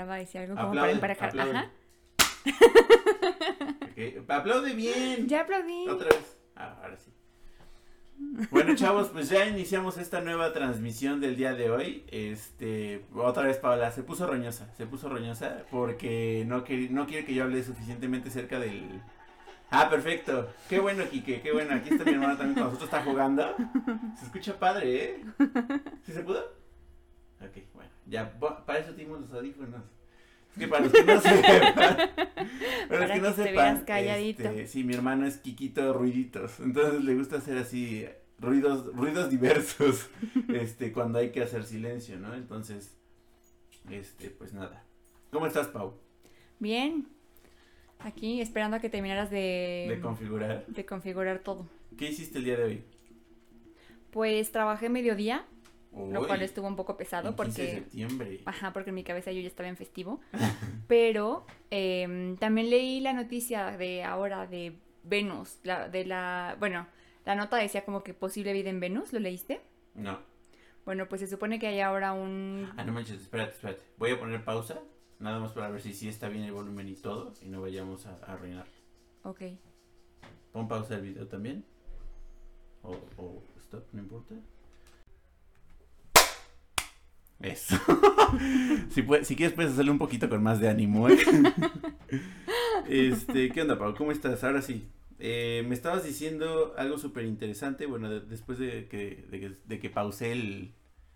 va a decir algo como para emparejar. Ajá. Okay. Aplaude bien. Ya aplaudí. Otra vez. Ah, ahora sí. Bueno, chavos, pues ya iniciamos esta nueva transmisión del día de hoy. Este, otra vez Paola, se puso roñosa, se puso roñosa porque no, no quiere que yo hable suficientemente cerca del... Ah, perfecto. Qué bueno, Kike, qué bueno. Aquí está mi hermana también con nosotros, está jugando. Se escucha padre, ¿eh? ¿Sí se pudo? Ok. Ya, para eso tenemos los audífonos. Es que para los que no sepan, para, los que, no sepan, este, sí, mi hermano es Kikito Ruiditos, entonces le gusta hacer así ruidos, ruidos diversos, este, cuando hay que hacer silencio, ¿no? Entonces, este, pues nada. ¿Cómo estás, Pau? Bien. Aquí esperando a que terminaras de... De configurar. De configurar todo. ¿Qué hiciste el día de hoy? Pues trabajé mediodía lo cual estuvo un poco pesado porque... septiembre. Ajá, porque en mi cabeza yo ya estaba en festivo. Pero em, también leí la noticia de ahora de Venus, la, de la... Bueno, la nota decía como que posible vida en Venus, ¿lo leíste? No. Bueno, pues se supone que hay ahora un... Ah, no manches, espérate, espérate. Voy a poner pausa, nada más para ver si sí está bien el volumen y todo, y no vayamos a, arruinar. Ok. Pon pausa el video también. O, o stop, no importa. Eso. si, si quieres puedes hacerlo un poquito con más de ánimo. ¿eh? este, ¿qué onda, Pau? ¿Cómo estás? Ahora sí. Eh, me estabas diciendo algo súper interesante, bueno, después de que, de, que pausé el,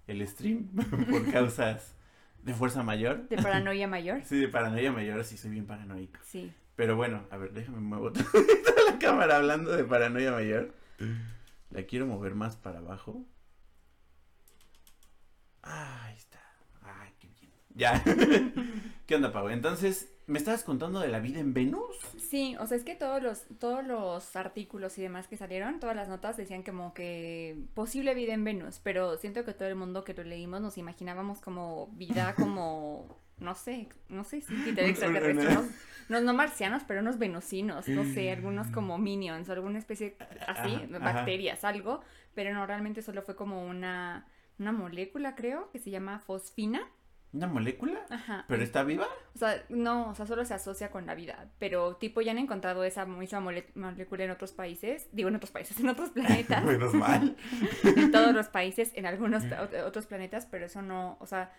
el stream por causas de fuerza mayor. De paranoia mayor. sí, de paranoia mayor, sí, soy bien paranoico. Sí. Pero bueno, a ver, déjame mover toda la cámara hablando de paranoia mayor. La quiero mover más para abajo. Ahí está. Ay, qué bien. Ya. ¿Qué onda, Pau? Entonces, ¿me estabas contando de la vida en Venus? Sí, o sea, es que todos los, todos los artículos y demás que salieron, todas las notas decían como que posible vida en Venus, pero siento que todo el mundo que lo leímos nos imaginábamos como vida como, no sé, no sé si extraterrestres, no, no, marcianos, pero unos venusinos, no sé, algunos como minions, alguna especie así, bacterias, algo, pero no, realmente solo fue como una una molécula, creo, que se llama fosfina. ¿Una molécula? Ajá. ¿Pero está viva? O sea, no, o sea, solo se asocia con la vida. Pero, tipo, ya han encontrado esa misma molécula en otros países. Digo, en otros países, en otros planetas. Menos mal. en todos los países, en algunos otros planetas, pero eso no, o sea,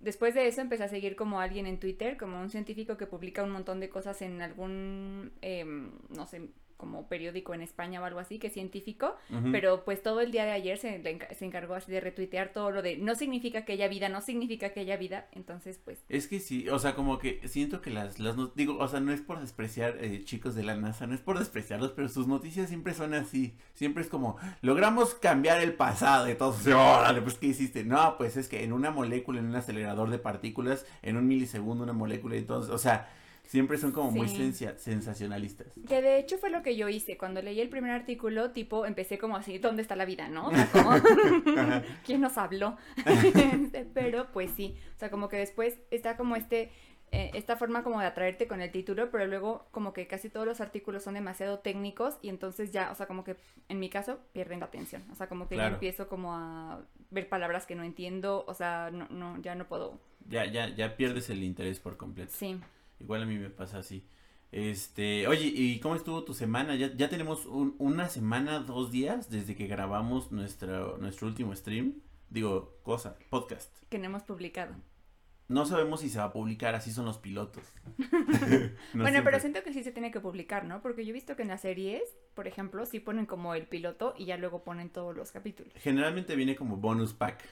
después de eso empecé a seguir como alguien en Twitter, como un científico que publica un montón de cosas en algún, em, no sé, como periódico en España o algo así, que es científico, pero pues todo el día de ayer se, se, encargó así de retuitear todo lo de no significa que haya vida, no significa que haya vida, entonces pues... Es que sí, o sea, como que siento que las, las digo, o sea, no es por despreciar eh, chicos de la NASA, no es por despreciarlos, pero sus noticias siempre son así, siempre es como, logramos cambiar el pasado y todo, órale, pues ¿qué hiciste? No, pues es que en una molécula, en un acelerador de partículas, en un milisegundo una molécula todo, o sea Siempre son como muy sensacionalistas. Que de hecho fue lo que yo hice. Cuando leí el primer artículo, tipo, empecé como así, ¿dónde está la vida, no? ¿quién nos habló? Pero pues sí, o sea, como que después está como este, eh, esta forma como de atraerte con el título, pero luego como que casi todos los artículos son demasiado técnicos y entonces ya, o sea, como que en mi caso pierden la atención. O sea, como que yo empiezo como a ver palabras que no entiendo, o sea, no, no, ya no puedo. Ya, ya, ya pierdes el interés por completo. Sí. Igual a mí me pasa así. Este, oye, ¿y cómo estuvo tu semana? Ya, ya tenemos una semana, dos días desde que grabamos nuestro, nuestro último stream. Digo, cosa, podcast. Que no hemos publicado. No sabemos si se va a publicar, así son los pilotos. bueno, pero siento que sí se tiene que publicar, ¿no? Porque yo he visto que en las series, por ejemplo, sí ponen como el piloto y ya luego ponen todos los capítulos. Generalmente viene como bonus pack.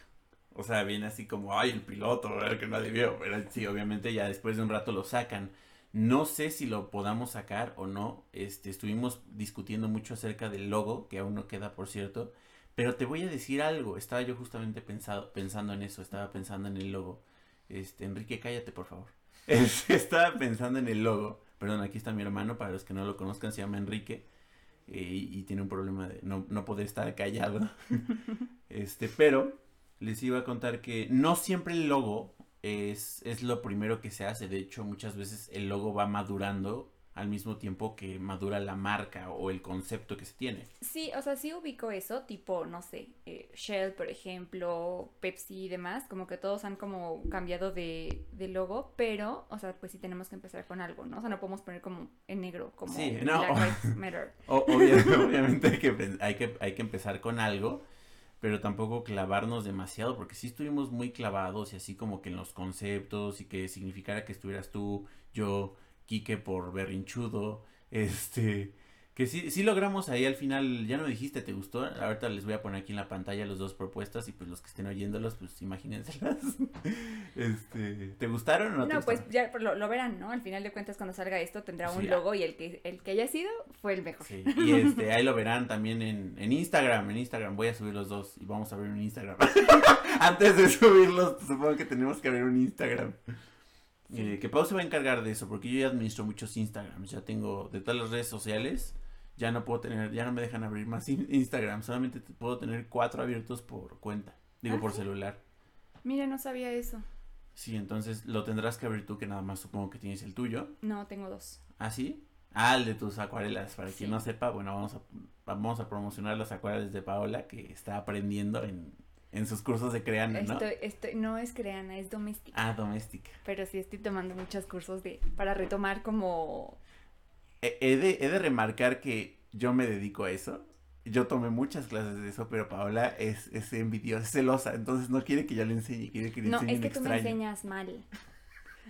O sea, viene así como, ay, el piloto, ver que nadie vio. Pero sí, obviamente ya después de un rato lo sacan. No sé si lo podamos sacar o no. Este, estuvimos discutiendo mucho acerca del logo, que aún no queda, por cierto. Pero te voy a decir algo. Estaba yo justamente pensado, pensando en eso. Estaba pensando en el logo. Este, Enrique, cállate, por favor. estaba pensando en el logo. Perdón, aquí está mi hermano. Para los que no lo conozcan, se llama Enrique. Eh, y, tiene un problema de no, no poder estar callado. este, pero les iba a contar que no siempre el logo es, es lo primero que se hace. De hecho, muchas veces el logo va madurando al mismo tiempo que madura la marca o el concepto que se tiene. Sí, o sea, sí ubico eso, tipo, no sé, eh, Shell, por ejemplo, Pepsi y demás, como que todos han como cambiado de, de, logo, pero, o sea, pues sí tenemos que empezar con algo, ¿no? O sea, no podemos poner como en negro, como sí, no. Black Lives Matter. obviamente, obviamente hay, que, hay, que, hay que empezar con algo, pero tampoco clavarnos demasiado, porque sí estuvimos muy clavados y así como que en los conceptos y que significara que estuvieras tú, yo, Quique por berrinchudo, este, que sí, sí logramos ahí al final, ya no dijiste, ¿te gustó? Ahorita les voy a poner aquí en la pantalla las dos propuestas y pues los que estén oyéndolos, pues imagínenselas. este, ¿te gustaron o no? No, pues ya lo, verán, ¿no? Al final de cuentas cuando salga esto tendrá un logo y el que, el que haya sido fue el mejor. Sí, y este, ahí lo verán también en, en Instagram, en Instagram voy a subir los dos y vamos a abrir un Instagram. Antes de subirlos, supongo que tenemos que abrir un Instagram. Eh, que Pau se va a encargar de eso, porque yo ya administro muchos Instagrams, ya tengo de todas las redes sociales, ya no puedo tener, ya no me dejan abrir más Instagram, solamente puedo tener cuatro abiertos por cuenta, digo por celular. Mira, no sabía eso. Sí, entonces lo tendrás que abrir tú, que nada más supongo que tienes el tuyo. No, tengo dos. ¿Ah, sí? Ah, el de tus acuarelas, para quien no sepa, bueno, vamos a, vamos a promocionar las acuarelas de Paola, que está aprendiendo en, en sus cursos de Creana, ¿no? Estoy, estoy, no es Creana, es doméstica. Ah, doméstica. Pero sí estoy tomando muchos cursos de para retomar como... He de, he de remarcar que yo me dedico a eso. Yo tomé muchas clases de eso, pero Paola es, es envidiosa, es celosa, entonces no quiere que yo le enseñe, quiere que le enseñe No, es que tú me enseñas mal.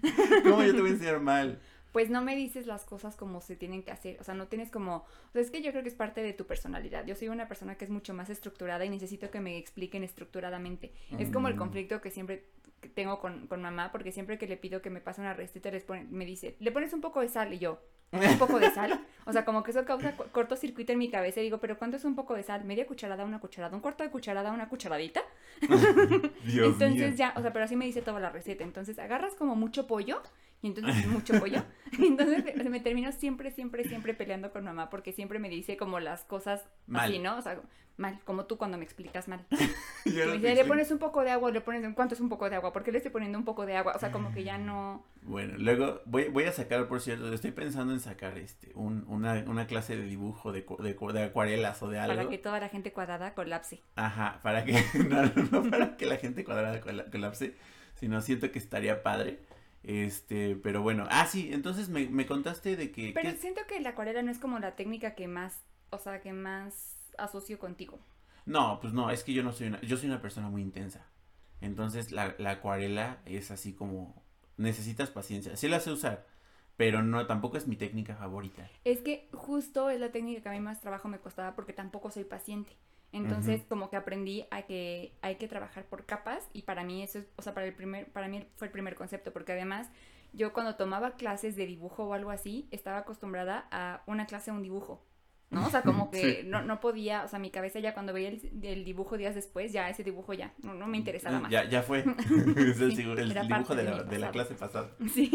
¿Cómo yo te voy a enseñar mal? pues no me dices las cosas como se tienen que hacer. O sea, no tienes como. O sea, es que yo creo que es parte de tu personalidad. Yo soy una persona que es mucho más estructurada y necesito que me expliquen estructuradamente. Es como el mm. conflicto que siempre tengo con, con, mamá, porque siempre que le pido que me pase una receta, me dice, ¿le pones un poco de sal? Y yo, un poco de sal. O sea, como que eso causa cortocircuito en mi cabeza. Y digo, ¿pero cuánto es un poco de sal? ¿Media cucharada, una cucharada? ¿Un cuarto de cucharada, una cucharadita? Entonces ya, o sea, pero así me dice toda la receta. Entonces agarras como mucho pollo y entonces mucho pollo. Entonces me termino siempre, siempre, siempre peleando con mamá porque siempre me dice como las cosas mal. así, ¿no? O sea, mal, como tú cuando me explicas mal. me dice, le pones un poco de agua, le pones, ¿cuánto es un poco de agua? ¿Por qué le estoy poniendo un poco de agua? O sea, como que ya no... Bueno, luego voy, voy a sacar, por cierto, estoy pensando en sacar este, un, una, una clase de dibujo de, de, de, acuarelas o de algo. Para que toda la gente cuadrada colapse. Ajá, para que, no, no para que la gente cuadrada colapse, sino siento que estaría padre este, pero bueno, ah, sí, entonces me, me contaste de que... Pero siento que la acuarela no es como la técnica que más, o sea, que más asocio contigo. No, pues no, es que yo no soy una, yo soy una persona muy intensa. Entonces la, la acuarela es así como, necesitas paciencia. Sí la sé usar, pero no, tampoco es mi técnica favorita. Es que justo es la técnica que a mí más trabajo me costaba porque tampoco soy paciente. Entonces, como que aprendí a que hay que trabajar por capas y para mí eso es, o sea, para el primer para mí fue el primer concepto porque además yo cuando tomaba clases de dibujo o algo así, estaba acostumbrada a una clase, un dibujo. ¿no? O sea, como que no, no podía, o sea, mi cabeza ya cuando veía el, dibujo días después, ya ese dibujo ya, no, no me interesaba más. Ya, ya fue. es el, dibujo de, la, de la, clase pasada. Sí.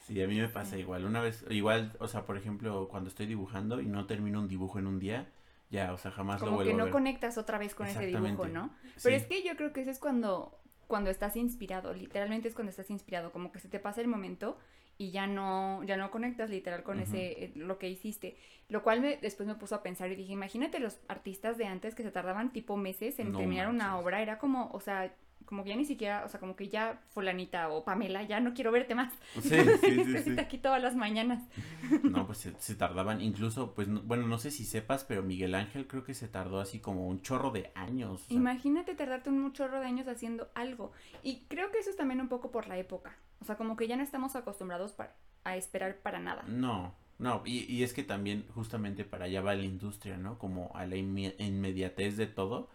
sí, a mí me pasa igual. Una vez, igual, o sea, por ejemplo, cuando estoy dibujando y no termino un dibujo en un día, ya, o sea, jamás lo vuelvo que no conectas otra vez con ese dibujo, ¿no? Pero es que yo creo que eso es cuando, cuando estás inspirado, literalmente es cuando estás inspirado, como que se te pasa el momento y ya no, ya no conectas literal con ese, eh, lo que hiciste. Lo cual me, después me puso a pensar y dije, imagínate los artistas de antes que se tardaban tipo meses en terminar una obra, era como, o sea, como que ya ni siquiera, o sea, como que ya fulanita o Pamela, ya no quiero verte más. Sí, sí, sí, aquí todas las mañanas. No, pues se, tardaban, incluso, pues, bueno, no sé si sepas, pero Miguel Ángel creo que se tardó así como un chorro de años. Imagínate tardarte un chorro de años haciendo algo. Y creo que eso es también un poco por la época. O sea, como que ya no estamos acostumbrados para, a esperar para nada. No, no, y, y es que también justamente para allá va la industria, ¿no? Como a la inmediatez de todo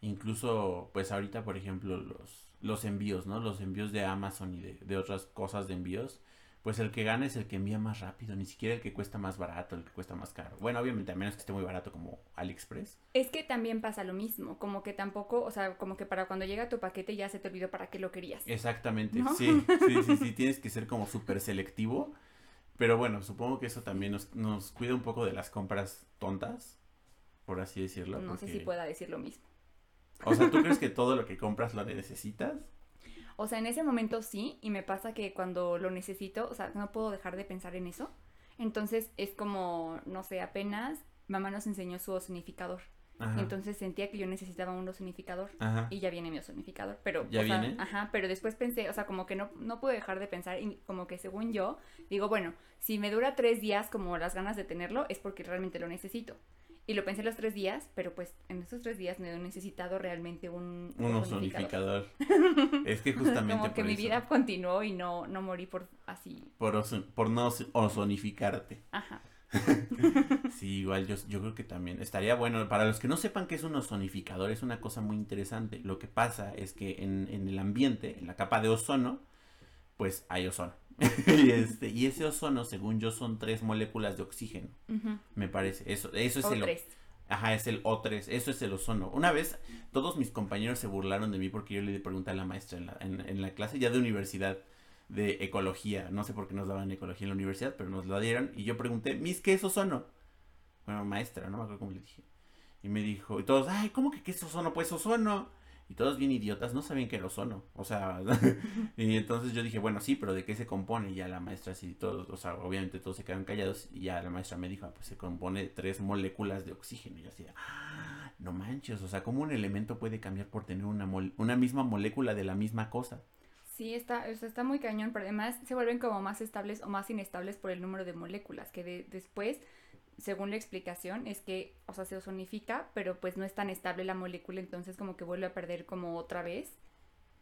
Incluso, pues ahorita, por ejemplo, los, los envíos, ¿no? Los envíos de Amazon y de, otras cosas de envíos. Pues el que gana es el que envía más rápido, ni siquiera el que cuesta más barato, el que cuesta más caro. Bueno, obviamente, a menos que esté muy barato como AliExpress. Es que también pasa lo mismo, como que tampoco, o sea, como que para cuando llega tu paquete ya se te olvidó para qué lo querías. Exactamente, sí, sí, sí, sí, tienes que ser como súper selectivo. Pero bueno, supongo que eso también nos, nos cuida un poco de las compras tontas, por así decirlo. No sé si pueda decir lo mismo. O sea, ¿tú crees que todo lo que compras lo necesitas? O sea, en ese momento sí, y me pasa que cuando lo necesito, o sea, no puedo dejar de pensar en eso. Entonces es como, no sé, apenas mamá nos enseñó su ozonificador. Ajá. Entonces sentía que yo necesitaba un ozonificador Ajá. y ya viene mi ozonificador, pero ¿Ya o sea, viene? ajá, pero después pensé, o sea, como que no no pude dejar de pensar y como que según yo digo, bueno, si me dura tres días como las ganas de tenerlo es porque realmente lo necesito. Y lo pensé los tres días, pero pues en esos tres días no he necesitado realmente un, Un ozonificador. es que justamente como que por mi eso. vida continuó y no, no morí por así. Por, por no ozo- ozonificarte. Ajá. Sí, igual yo, yo creo que también estaría bueno. Para los que no sepan qué es un ozonificador, es una cosa muy interesante. Lo que pasa es que en, en el ambiente, en la capa de ozono, pues hay ozono. y, este, y ese ozono, según yo, son tres moléculas de oxígeno, me parece. Eso, eso es O el, tres. Ajá, es el O3, eso es el ozono. Una vez todos mis compañeros se burlaron de mí porque yo le pregunté a la maestra en la, en, en la clase ya de universidad de ecología. No sé por qué nos daban ecología en la universidad, pero nos la dieron. Y yo pregunté, Miss, ¿qué es ozono? Bueno, maestra, no me acuerdo cómo le dije. Y me dijo, y todos, ay, ¿cómo que qué es ozono? Pues ozono. Y todos bien idiotas, no sabían qué era ozono. O sea, y entonces yo dije, bueno, sí, pero ¿de qué se compone? Y ya la maestra, sí, todos, o sea, obviamente todos se quedaron callados. Y ya la maestra me dijo, ah, pues se compone tres moléculas de oxígeno. Y yo así, ah, no manches, o sea, ¿cómo un elemento puede cambiar por tener una, una misma molécula de la misma cosa? Sí, está, está muy cañón, pero además se vuelven como más estables o más inestables por el número de moléculas, que de- después, según la explicación, es que, o sea, se ozonifica, pero pues no es tan estable la molécula, entonces como que vuelve a perder como otra vez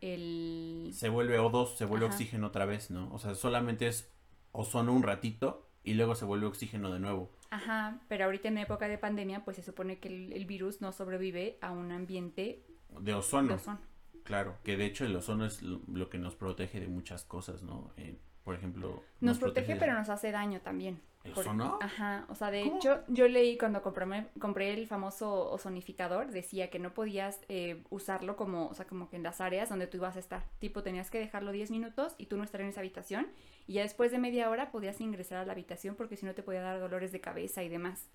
el... Se vuelve O2, se vuelve Ajá. oxígeno otra vez, ¿no? O sea, solamente es ozono un ratito y luego se vuelve oxígeno de nuevo. Ajá, pero ahorita en época de pandemia, pues se supone que el, el virus no sobrevive a un ambiente De ozono. de ozono. Claro, que de hecho el ozono es lo, que nos protege de muchas cosas, ¿no? Eh, por ejemplo... Nos, protege, pero nos hace daño también. ¿El Por- ozono? Ajá, o sea, de ¿Cómo? hecho, yo leí cuando compré, compré el famoso ozonificador, decía que no podías eh, usarlo como, o sea, como que en las áreas donde tú ibas a estar. Tipo, tenías que dejarlo 10 minutos y tú no estar en esa habitación. Y ya después de media hora podías ingresar a la habitación porque si no te podía dar dolores de cabeza y demás.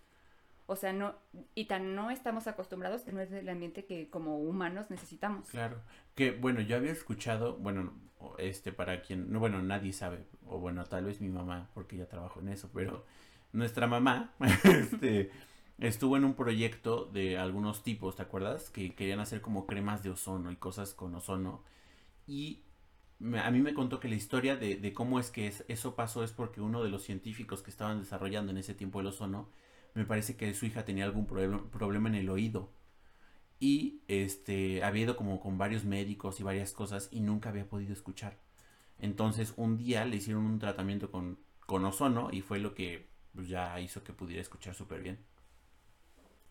O sea, no, y tan no estamos acostumbrados que no es el ambiente que como humanos necesitamos. Claro, que bueno, yo había escuchado, bueno, este para quien, no, bueno, nadie sabe, o bueno, tal vez mi mamá, porque ya trabajo en eso, pero nuestra mamá, este, estuvo en un proyecto de algunos tipos, ¿te acuerdas? Que querían hacer como cremas de ozono y cosas con ozono, y a mí me contó que la historia de, de cómo es que es- eso pasó es porque uno de los científicos que estaban desarrollando en ese tiempo el ozono, me parece que su hija tenía algún proble- problema en el oído y este había ido como con varios médicos y varias cosas y nunca había podido escuchar. Entonces un día le hicieron un tratamiento con, con ozono y fue lo que pues, ya hizo que pudiera escuchar súper bien.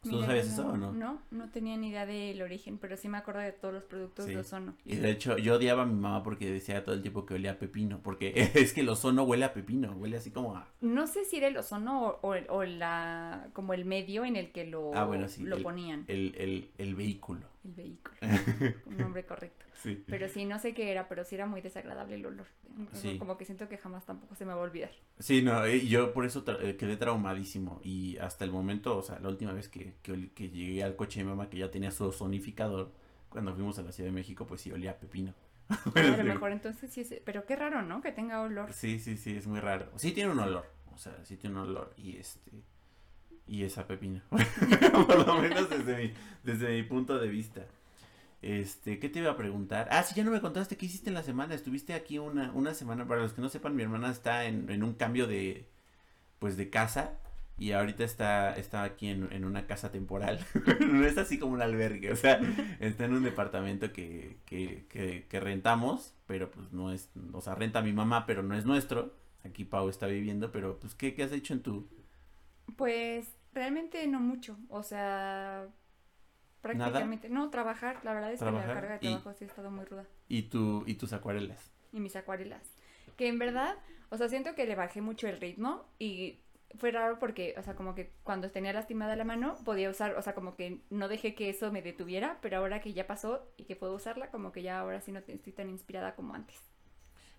¿Tú Mira, sabías no, eso o no? No, no tenía ni idea del origen, pero sí me acuerdo de todos los productos Sí. de ozono. Y de hecho yo odiaba a mi mamá porque decía todo el tiempo que olía a pepino, porque es que el ozono huele a pepino, huele así como a... No sé si era el ozono o, o- o la como el medio en el que lo, Ah, bueno, sí, lo el- ponían. el, el, el vehículo. El vehículo. un nombre correcto. Sí. Pero sí, no sé qué era, pero sí era muy desagradable el olor. Sí. Como que siento que jamás tampoco se me va a olvidar. Sí, no, eh, yo por eso tra- eh, quedé traumadísimo y hasta el momento, o sea, la última vez que, que, llegué al coche de mi mamá que ya tenía su ozonificador, cuando fuimos a la Ciudad de México, pues sí olía a pepino. a lo mejor entonces sí es... Pero qué raro, ¿no? Que tenga olor. Sí, sí, sí, es muy raro. Sí tiene un olor, o sea, sí tiene un olor y este y es a pepino. por lo menos desde mi, desde mi punto de vista. Este, ¿qué te iba a preguntar? Ah, sí, ya no me contaste qué hiciste en la semana. Estuviste aquí una, una semana. Para los que no sepan, mi hermana está en, en un cambio de, pues, de casa. Y ahorita está, está aquí en, en una casa temporal. no es así como un albergue. O sea, está en un departamento que, que, que, que rentamos. Pero pues no es, o sea, renta mi mamá, pero no es nuestro. Aquí Pau está viviendo. Pero pues, ¿qué, qué has hecho en tu... Pues realmente no mucho. O sea, prácticamente... No, trabajar. La verdad es que la carga de y- trabajo sí ha estado muy ruda. y tu, y tus acuarelas? y mis acuarelas. Que en verdad, o sea, siento que le bajé mucho el ritmo y fue raro porque, o sea, como que cuando tenía lastimada la mano podía usar, o sea, como que no dejé que eso me detuviera, pero ahora que ya pasó y que puedo usarla, como que ya ahora sí no estoy tan inspirada como antes.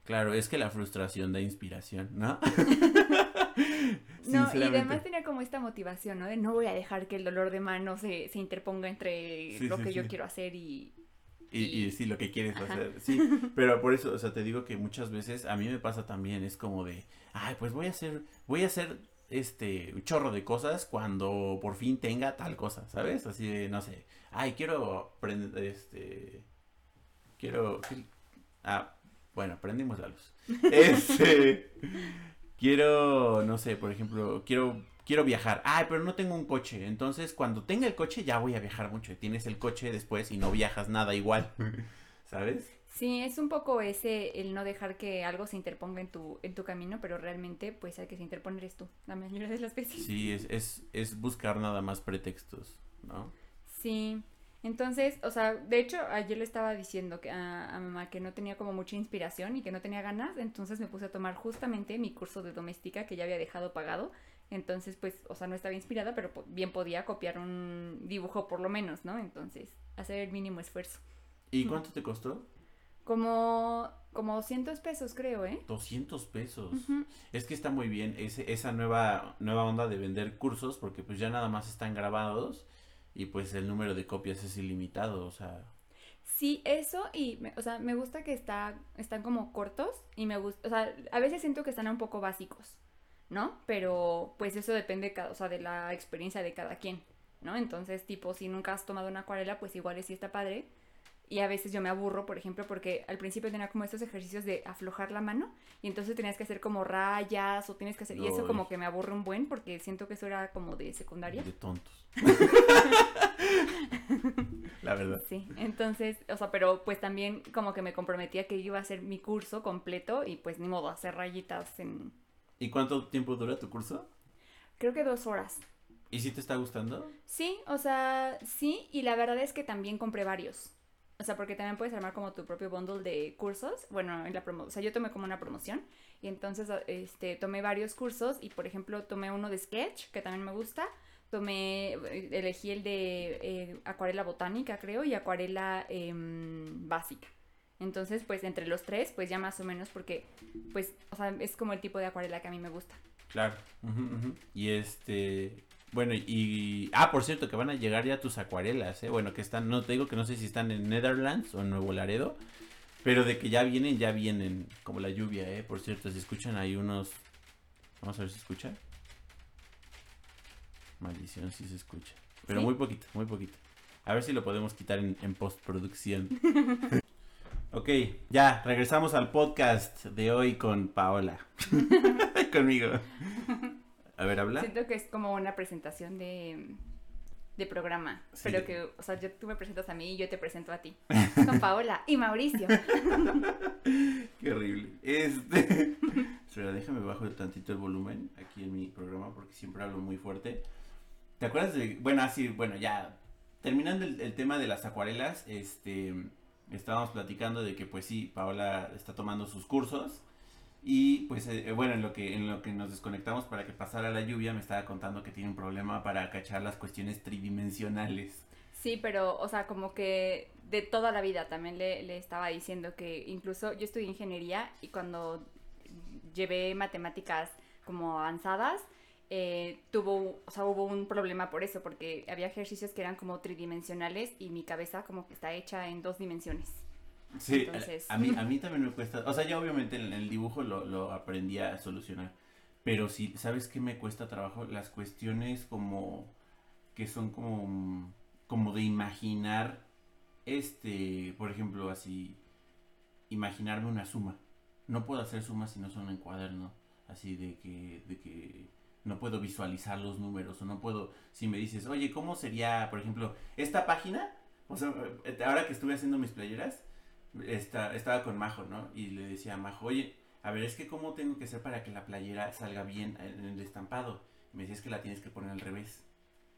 Claro, es que la frustración da inspiración, ¿no? No, y además tenía como esta motivación, ¿no? De no voy a dejar que el dolor de mano se, se interponga entre Sí, lo sí, que yo sí. quiero hacer y, y, y decir lo que quieres hacer. Sí, pero por eso, o sea, te digo que muchas veces a mí me pasa también, es como de, ay, pues voy a hacer, voy a hacer este un chorro de cosas cuando por fin tenga tal cosa, ¿sabes? Así de, no sé, ay, quiero aprender, este, quiero, ah, bueno, prendimos la luz. Este, quiero, no sé, por ejemplo, quiero quiero viajar. Ay, pero no tengo un coche. Entonces, cuando tenga el coche, ya voy a viajar mucho. Tienes el coche después y no viajas nada igual. ¿Sabes? Sí, es un poco ese el no dejar que algo se interponga en tu, en tu camino, pero realmente, pues, el que se interpone eres tú, la mayoría de las veces. Sí, es, es, es buscar nada más pretextos, ¿no? Sí. Entonces, o sea, de hecho, ayer le estaba diciendo que a, a, mamá que no tenía como mucha inspiración y que no tenía ganas, entonces me puse a tomar justamente mi curso de doméstica que ya había dejado pagado entonces, pues, o sea, no estaba inspirada, pero bien podía copiar un dibujo por lo menos, ¿no? Entonces, hacer el mínimo esfuerzo. ¿Y cuánto te costó? Como, como 200 pesos, creo, ¿eh? 200 pesos. Es que está muy bien ese, esa nueva, nueva onda de vender cursos, porque pues ya nada más están grabados y pues el número de copias es ilimitado, o sea... Sí, eso y, o sea, me gusta que está, están como cortos y me gusta, o sea, a veces siento que están un poco básicos. ¿no? Pero pues eso depende, o sea, de la experiencia de cada quien, ¿no? Entonces, tipo, si nunca has tomado una acuarela, pues igual sí está padre. Y a veces yo me aburro, por ejemplo, porque al principio tenía como estos ejercicios de aflojar la mano y entonces tenías que hacer como rayas o tienes que hacer... Y eso como que me aburre un buen porque siento que eso era como de secundaria. De tontos. la verdad. Sí, entonces, o sea, pero pues también como que me comprometía que iba a hacer mi curso completo y pues ni modo, hacer rayitas en, ¿Y cuánto tiempo dura tu curso? Creo que dos horas. ¿Y si te está gustando? Sí, o sea, sí, y la verdad es que también compré varios. O sea, porque también puedes armar como tu propio bundle de cursos. Bueno, en la promo o sea, yo tomé como una promoción y entonces este tomé varios cursos y por ejemplo tomé uno de sketch que también me gusta. Tomé, elegí el de eh, acuarela botánica, creo, y acuarela eh, básica. Entonces, pues entre los tres, pues ya más o menos porque, pues, o sea, es como el tipo de acuarela que a mí me gusta. Claro. Y este, bueno, y, ah, por cierto, que van a llegar ya tus acuarelas, ¿eh? Bueno, que están, no te digo que no sé si están en Netherlands o en Nuevo Laredo, pero de que ya vienen, ya vienen, como la lluvia, ¿eh? Por cierto, si escuchan hay unos, vamos a ver si escucha. Maldición, si se escucha. Pero muy poquito, muy poquito. A ver si lo podemos quitar en, en postproducción. Ok, ya, regresamos al podcast de hoy con Paola. Conmigo. A ver, habla. Siento que es como una presentación de, de programa. Pero que, o sea, yo, tú me presentas a mí y yo te presento a ti. Con Paola y Mauricio. Qué horrible. Este. Espera, déjame bajo tantito el volumen aquí en mi programa porque siempre hablo muy fuerte. ¿Te acuerdas de.? Bueno, así, bueno, ya. Terminando el, el tema de las acuarelas, este estábamos platicando de que pues sí, Paola está tomando sus cursos y pues eh, bueno, en lo, que, en lo que nos desconectamos para que pasara la lluvia me estaba contando que tiene un problema para cachar las cuestiones tridimensionales. Sí, pero o sea, como que de toda la vida también le, le estaba diciendo que incluso yo estudié ingeniería y cuando llevé matemáticas como avanzadas, eh, tuvo, o sea, hubo un problema por eso, porque había ejercicios que eran como tridimensionales y mi cabeza como que está hecha en dos dimensiones. Sí, a, mí, a mí también me cuesta, o sea, yo obviamente en el dibujo lo, lo aprendí a solucionar, pero sí, ¿sabes qué me cuesta trabajo? Las cuestiones como, que son como, como de imaginar, este, por ejemplo, así, imaginarme una suma. No puedo hacer sumas si no son en cuaderno, así de que, de que no puedo visualizar los números o no puedo, si me dices, oye, ¿cómo sería, por ejemplo, esta página? O sea, eh, ahora que estuve haciendo mis playeras, esta, estaba con Majo, ¿no? Y le decía a Majo, oye, a ver, es que cómo tengo que hacer para que la playera salga bien en el estampado. me decías que la tienes que poner al revés.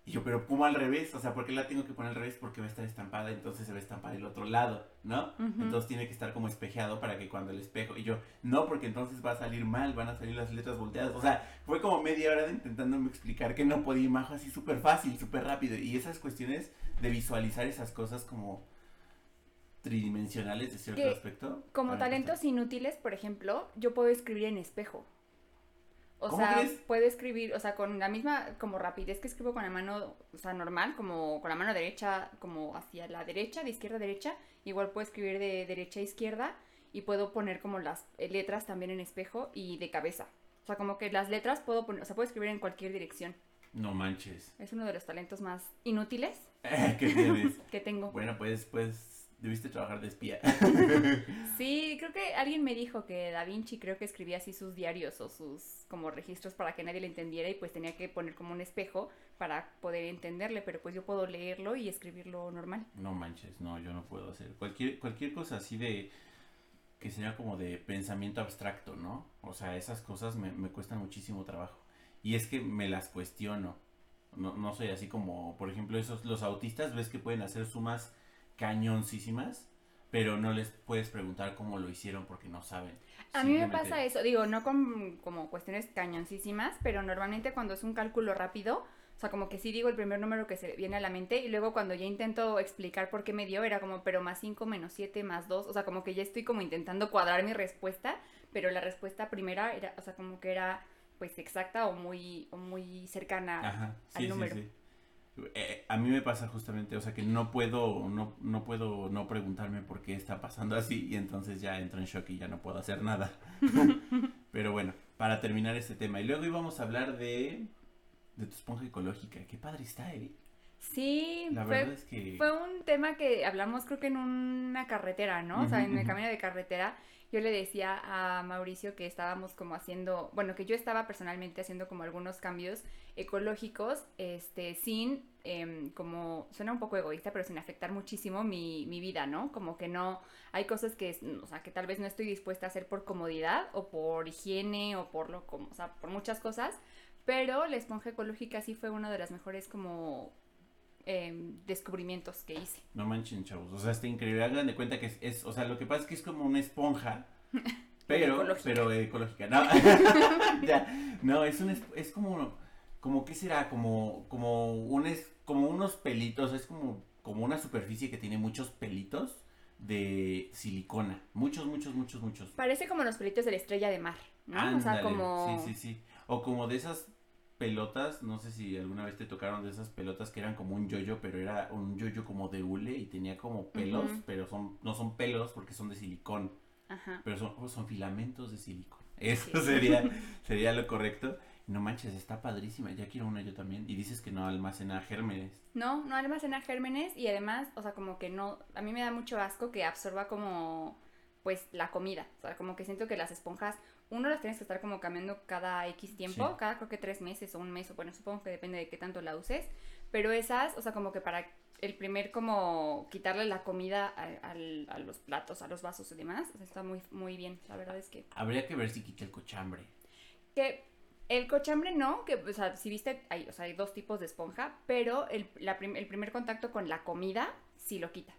Y yo, pero ¿cómo al revés? O sea, ¿por qué la tengo que poner al revés? Porque va a estar estampada, entonces se va a estampar el otro lado, ¿no? Entonces tiene que estar como espejeado para que cuando el espejo... Y yo, no, porque entonces va a salir mal, van a salir las letras volteadas. O sea, fue como media hora de intentándome explicar que no podía imagen así súper fácil, súper rápido. Y esas cuestiones de visualizar esas cosas como tridimensionales de cierto aspecto. Como talentos inútiles, por ejemplo, yo puedo escribir en espejo. O ¿Cómo sea, crees? puedo escribir, o sea, con la misma como rapidez que escribo con la mano, o sea, normal, como con la mano derecha, como hacia la derecha, de izquierda a derecha, igual puedo escribir de derecha a izquierda y puedo poner como las eh, letras también en espejo y de cabeza. O sea, como que las letras puedo poner, o sea, puedo escribir en cualquier dirección. No manches. Es uno de los talentos más inútiles ¿Qué tienes? que tengo. Bueno, pues, pues, debiste trabajar de espía. Sí, creo que alguien me dijo que Da Vinci creo que escribía así sus diarios o sus como registros para que nadie le entendiera y pues tenía que poner como un espejo para poder entenderle, pero pues yo puedo leerlo y escribirlo normal. No manches, no, yo no puedo hacer. Cualquier, cualquier cosa así de que sea como de pensamiento abstracto, ¿no? O sea, esas cosas me, me cuestan muchísimo trabajo. Y es que me las cuestiono. No, no soy así como, por ejemplo, esos, los autistas, ves que pueden hacer sumas cañoncísimas, pero no les puedes preguntar cómo lo hicieron porque no saben. A mí me pasa eso, digo, no con como cuestiones cañoncísimas, pero normalmente cuando es un cálculo rápido, o sea, como que sí digo el primer número que se viene a la mente y luego cuando ya intento explicar por qué me dio, era como, pero más 5, menos 7, más 2, o sea, como que ya estoy como intentando cuadrar mi respuesta, pero la respuesta primera era, o sea, como que era pues exacta o muy, o muy cercana Ajá, al sí, sí, número. sí. Eh, a mí me pasa justamente, o sea, que no puedo, no, no puedo no preguntarme por qué está pasando así y entonces ya entro en shock y ya no puedo hacer nada. Pero bueno, para terminar este tema. Y luego íbamos a hablar de, de tu esponja ecológica. Qué padre está, ¿eh? Sí, La fue, verdad es que... Fue un tema que hablamos creo que en una carretera, ¿no? o sea, en el camino de carretera yo le decía a Mauricio que estábamos como haciendo, bueno, que yo estaba personalmente haciendo como algunos cambios ecológicos, este, sin, em, como, suena un poco egoísta, pero sin afectar muchísimo mi, mi vida, ¿no? Como que no, hay cosas que, o sea, que tal vez no estoy dispuesta a hacer por comodidad o por higiene o por lo, como, o sea, por muchas cosas, pero la esponja ecológica sí fue una de las mejores como em, descubrimientos que hice. No manchen, chavos. O sea, está increíble. Hagan de cuenta que es, es- o sea, lo que pasa es que es como una esponja, pero, Ecológica. pero ecológica. No, Ya, no es un, es, como, como, ¿qué será? Como, como un, es, como unos pelitos, es como, como una superficie que tiene muchos pelitos de silicona. Muchos, muchos, muchos, muchos. Parece como los pelitos de la estrella de mar, ¿no? o sea, como... Sí, sí, sí. O como de esas pelotas, no sé si alguna vez te tocaron de esas pelotas que eran como un yoyo, pero era un yoyo como de hule y tenía como pelos, pero son no son pelos porque son de silicón, Ajá. pero son, oh, son filamentos de silicón. Eso Sí. sería sería lo correcto. No manches, está padrísima. Ya quiero una yo también. Y dices que no almacena gérmenes. No, no almacena gérmenes y además, o sea, como que no... A mí me da mucho asco que absorba como, pues, la comida. O sea, como que siento que las esponjas, uno las tienes que estar como cambiando cada X tiempo, Sí. cada creo que tres meses o un mes, o bueno, supongo que depende de qué tanto la uses. Pero esas, o sea, como que para el primer como quitarle la comida a, a los platos, a los vasos y demás, o sea, está muy, muy bien. La verdad es que... Habría que ver si quita el cochambre. Que el cochambre no, que, o sea, si viste, hay, o sea, hay dos tipos de esponja, pero el, la prim- el primer contacto con la comida sí lo quita.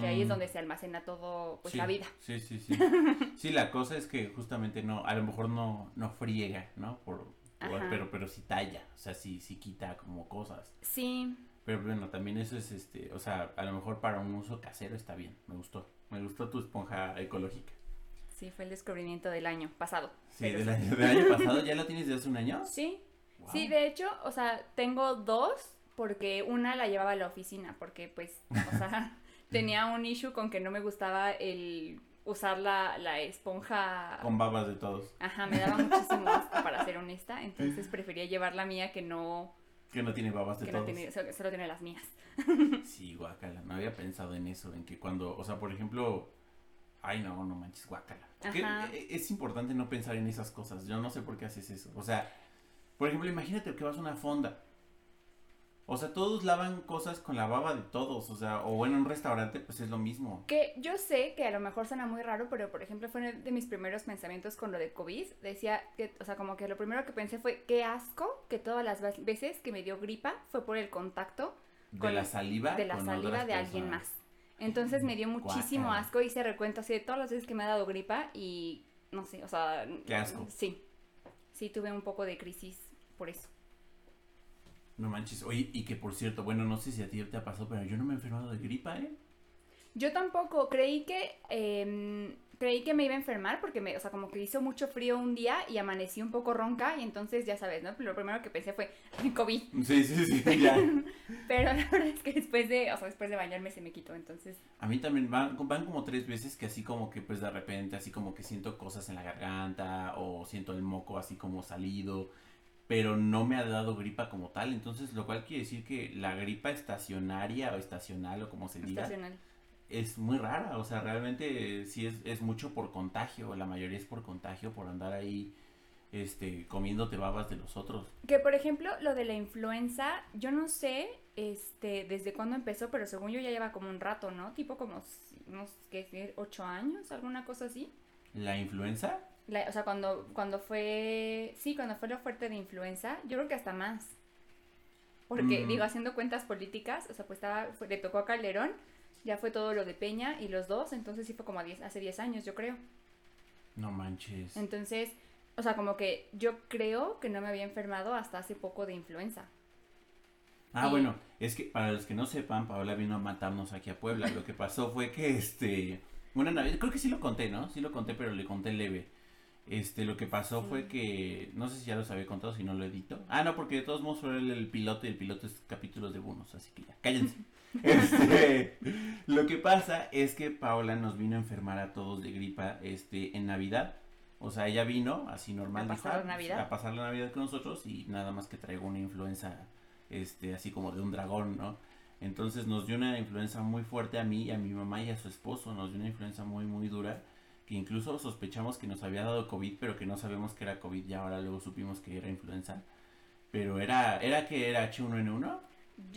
Que ahí es Mm. donde se almacena todo, pues Sí, la vida. Sí, sí, sí. Sí, la cosa es que justamente no, a lo mejor no, no friega, ¿no? Por, pero, pero sí talla, o sea, sí, sí quita como cosas. Sí, Pero bueno, también eso es este, o sea, a lo mejor para un uso casero está bien, me gustó. Me gustó tu esponja ecológica. sí, fue el descubrimiento del año pasado. Sí, del año, del año pasado, ¿ya lo tienes de hace un año? Sí, Wow. sí, de hecho, o sea, tengo dos porque una la llevaba a la oficina porque pues, o sea, tenía un issue con que no me gustaba el usar la, la esponja Con babas de todos. Ajá, me daba muchísimo asco para ser honesta, entonces prefería llevar la mía que no, Que no tiene babas de que no todos. tiene, solo, solo tiene las mías. Sí, guacala. No había pensado en eso, en que cuando, o sea, por ejemplo, ay no, no manches, guacala. Eh, es importante no pensar en esas cosas. Yo no sé por qué haces eso. O sea, por ejemplo, imagínate que vas a una fonda. O sea, todos lavan cosas con la baba de todos. O sea, o en un restaurante, pues es lo mismo. Que yo sé que a lo mejor suena muy raro, pero por ejemplo fue uno de mis primeros pensamientos con lo de COVID. Decía que, o sea, como que lo primero que pensé fue, qué asco que todas las ve- veces que me dio gripa fue por el contacto De la saliva. de la saliva de alguien personas. más. Entonces me dio muchísimo Guácala. asco, hice recuento así de todas las veces que me ha dado gripa y no sé, o sea... Qué asco. Sí, sí tuve un poco de crisis por eso. No manches. Oye, y que por cierto, bueno, no sé si a ti te ha pasado, pero yo no me he enfermado de gripa, ¿eh? Yo tampoco, creí que em, creí que me iba a enfermar porque me, o sea, como que hizo mucho frío un día y amanecí un poco ronca y entonces ya sabes, ¿no? Lo primero que pensé fue COVID. Sí, sí, sí, ya. Pero la verdad es que después de, o sea, después de bañarme se me quitó, entonces. A mí también van, van como tres veces que así como que pues de repente así como que siento cosas en la garganta o siento el moco así como salido, pero no me ha dado gripa como tal, entonces lo cual quiere decir que la gripa estacionaria o estacional o como se diga. Estacional es muy rara, o sea, realmente sí es, es mucho por contagio, la mayoría es por contagio, por andar ahí este, comiéndote babas de los otros. Que por ejemplo, lo de la influenza, yo no sé este, desde cuándo empezó, pero según yo ya lleva como un rato, ¿no? Tipo como unos, ¿qué? ¿Ocho años? ¿Alguna cosa así? ¿La influenza? O sea, cuando, cuando fue, sí, cuando fue lo fuerte de influenza, yo creo que hasta más. Porque, mm. digo, haciendo cuentas políticas, o sea, pues estaba, le tocó a Calderón ya fue todo lo de Peña y los dos, entonces sí fue como hace 10 años, yo creo. No manches. Entonces, o sea, como que yo creo que no me había enfermado hasta hace poco de influenza. Ah, bueno, es que para los que no sepan, Paola vino a matarnos aquí a Puebla. Lo que pasó fue que, este, una Navidad, creo que sí lo conté, ¿no? Sí lo conté, pero le conté leve. Este, lo que pasó fue que, no sé si ya los había contado, si no lo edito. Ah, no, porque de todos modos fue el, piloto y el piloto es capítulos de bonos, así que ya, cállense. Este, lo que pasa es que Paola nos vino a enfermar a todos de gripa este, en Navidad. O sea, ella vino así normal. A pasar la Navidad. A pasar la Navidad con nosotros y nada más que traigo una influenza, este, así como de un dragón, ¿no? Entonces nos dio una influenza muy fuerte a mí y a mi mamá y a su esposo. Nos dio una influenza muy, muy dura. Que incluso sospechamos que nos había dado COVID, pero que no sabemos que era COVID. Y ahora luego supimos que era influenza. Pero era, ¿era que era H1N1?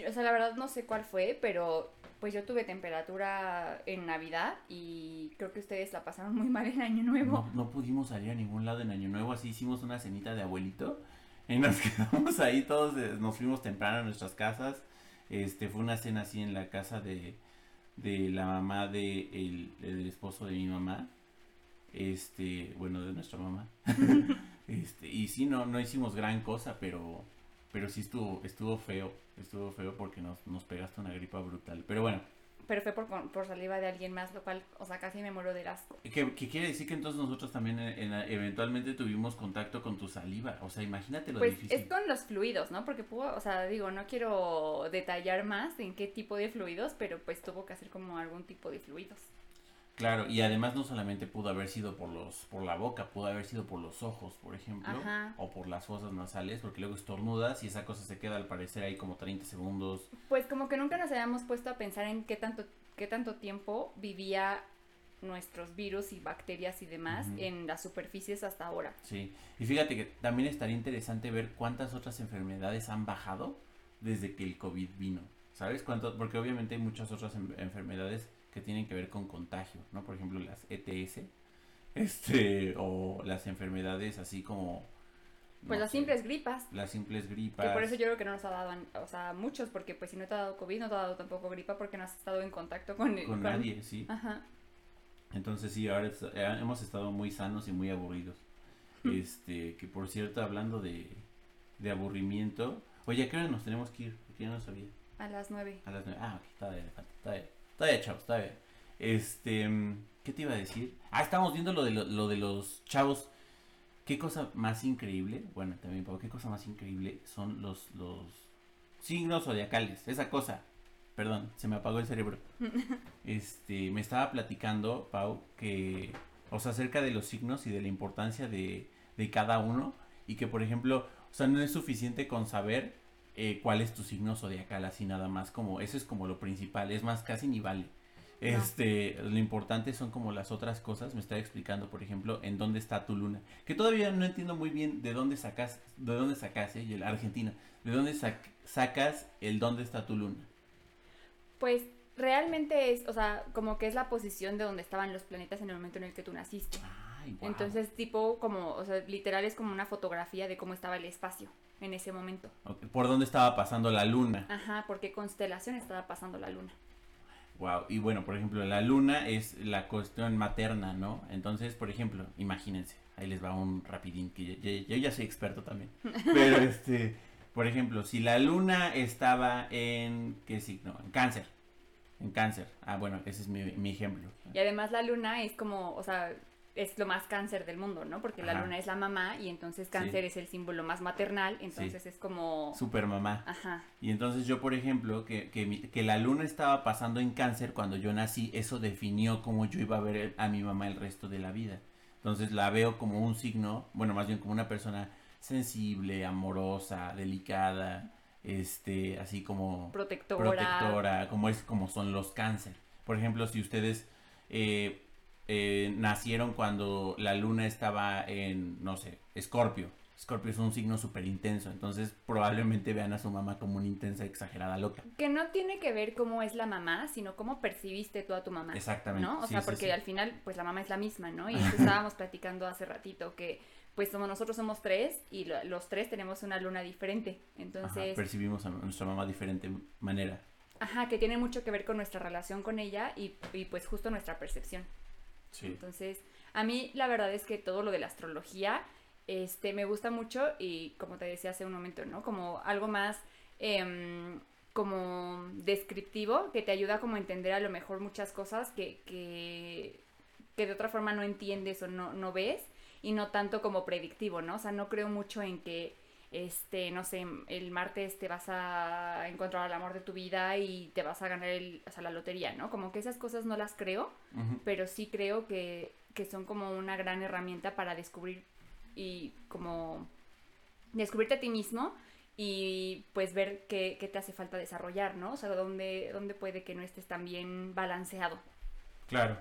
o sea, la verdad no sé cuál fue, pero pues yo tuve temperatura en Navidad y creo que ustedes la pasaron muy mal en Año Nuevo. No, pudimos salir a ningún lado en Año Nuevo, así hicimos una cenita de abuelito y nos quedamos ahí todos, nos fuimos temprano a nuestras casas. Este, fue una cena así en la casa de, de la mamá de el, del esposo de mi mamá. Este, bueno, de nuestra mamá. este, y sí, no, no hicimos gran cosa, pero pero sí estuvo, estuvo feo, estuvo feo porque nos, nos pegaste una gripa brutal. Pero bueno. Pero fue por, por saliva de alguien más, lo cual, o sea, casi me muero de asco. Que, quiere decir que entonces nosotros también en, eventualmente tuvimos contacto con tu saliva. O sea, imagínate lo pues difícil. Es con los fluidos, ¿no? Porque pudo, o sea, digo, no quiero detallar más en qué tipo de fluidos, pero pues tuvo que hacer como algún tipo de fluidos. Claro, y además no solamente pudo haber sido por los por la boca, pudo haber sido por los ojos, por ejemplo, o por las fosas nasales, porque luego estornudas y esa cosa se queda al parecer ahí como 30 segundos. Pues como que nunca nos habíamos puesto a pensar en qué tanto qué tanto tiempo vivía nuestros virus y bacterias y demás en las superficies hasta ahora. Sí, y fíjate que también estaría interesante ver cuántas otras enfermedades han bajado desde que el COVID vino, ¿sabes? Cuánto? Porque obviamente hay muchas otras enfermedades que tienen que ver con contagio, ¿no? Por ejemplo, las ETS, este, o las enfermedades así como... Pues las simples gripas. Las simples gripas. Y por eso yo creo que no nos ha dado, o sea, muchos, porque pues si no te ha dado COVID, no te ha dado tampoco gripa porque no has estado en contacto con... Con, nadie, sí. Ajá. Entonces sí, ahora eh, hemos estado muy sanos y muy aburridos. Este, que por cierto, hablando de, de aburrimiento, oye, ¿a qué hora nos tenemos que ir? Porque yo no sabía. A las nueve. A las nueve. Ah, ok, está bien, está bien. Está bien, chavos, está bien. Este, ¿qué te iba a decir? Ah, estamos viendo lo de, lo, de los chavos. Qué cosa más increíble, bueno, también, pero qué cosa más increíble son los, los signos zodiacales, esa cosa. Perdón, se me apagó el cerebro. Este, me estaba platicando, Pau, que, o sea, acerca de los signos y de la importancia de, de cada uno. Y que, por ejemplo, o sea, no es suficiente con saber eh, cuál es tu signo zodiacal, así nada más, como eso es como lo principal, es más, casi ni vale. Este, lo importante son como las otras cosas, me está explicando, por ejemplo, en dónde está tu luna, que todavía no entiendo muy bien de dónde sacas, de dónde sacas, eh, Argentina, de dónde sacas el dónde está tu luna. Pues realmente es, o sea, como que es la posición de donde estaban los planetas en el momento en el que tú naciste. Entonces, tipo, como, o sea, literal es como una fotografía de cómo estaba el espacio en ese momento. ¿Por dónde estaba pasando la luna? Ajá, por qué constelación estaba pasando la luna. Wow, y bueno, por ejemplo, la luna es la cuestión materna, ¿no? Entonces, por ejemplo, imagínense, ahí les va un rapidín, que yo, ya soy experto también. Pero este, por ejemplo, si la luna estaba en, ¿qué signo? En cáncer. En cáncer. Ah, bueno, ese es mi, mi ejemplo. Y además la luna es como, o sea, es lo más cáncer del mundo, ¿no? Porque la luna es la mamá y entonces cáncer Sí. es el símbolo más maternal, entonces es como... Super mamá. Ajá. Y entonces yo, por ejemplo, que, que, mi- que la luna estaba pasando en cáncer cuando yo nací, eso definió cómo yo iba a ver a mi mamá el resto de la vida. Entonces la veo como un signo, bueno, más bien como una persona sensible, amorosa, delicada, este, así como Protectora. protectora, como es como son los cáncer. Por ejemplo, si ustedes eh, eh, nacieron cuando la luna estaba en, no sé, Escorpio. Escorpio es un signo súper intenso, entonces probablemente vean a su mamá como una intensa, exagerada loca. Que no tiene que ver cómo es la mamá, sino cómo percibiste tú a tu mamá. Exactamente. ¿no? O sí, sea, sí, porque sí. al final, pues la mamá es la misma, ¿no? Y eso estábamos platicando hace ratito que, pues como nosotros somos tres y lo- los tres tenemos una luna diferente. Ajá, Entonces, percibimos a nuestra mamá de diferente manera. ajá, que tiene mucho que ver con nuestra relación con ella y, y pues justo nuestra percepción. Entonces, a mí la verdad es que todo lo de la astrología, este, me gusta mucho y como te decía hace un momento, ¿no? Como algo más, em, como descriptivo, que te ayuda como a entender a lo mejor muchas cosas que, que, que de otra forma no entiendes o no, no ves y no tanto como predictivo, ¿no? O sea, no creo mucho en que este, no sé, el martes te vas a encontrar al amor de tu vida y te vas a ganar el, o sea, la lotería, ¿no? Como que esas cosas no las creo, pero sí creo que, que son como una gran herramienta para descubrir y como descubrirte a ti mismo y pues ver qué, qué te hace falta desarrollar, ¿no? O sea, dónde, dónde puede que no estés tan bien balanceado. Claro.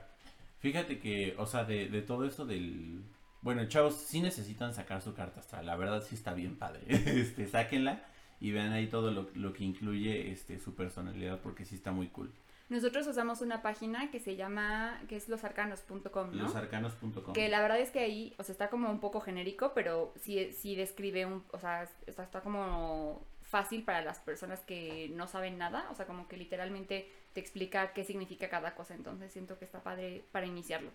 Fíjate que, o sea, de, de todo esto del... Bueno, chavos, sí necesitan sacar su carta astral. La verdad sí está bien padre. Este, sáquenla y vean ahí todo lo, lo que incluye este, su personalidad porque sí está muy cool. Nosotros usamos una página que se llama, que es losarcanos.com, ¿no? Losarcanos.com. Que la verdad es que ahí, o sea, está como un poco genérico, pero sí, sí describe un, o sea, está, está como fácil para las personas que no saben nada, o sea, como que literalmente te explica qué significa cada cosa, entonces siento que está padre para iniciarlo.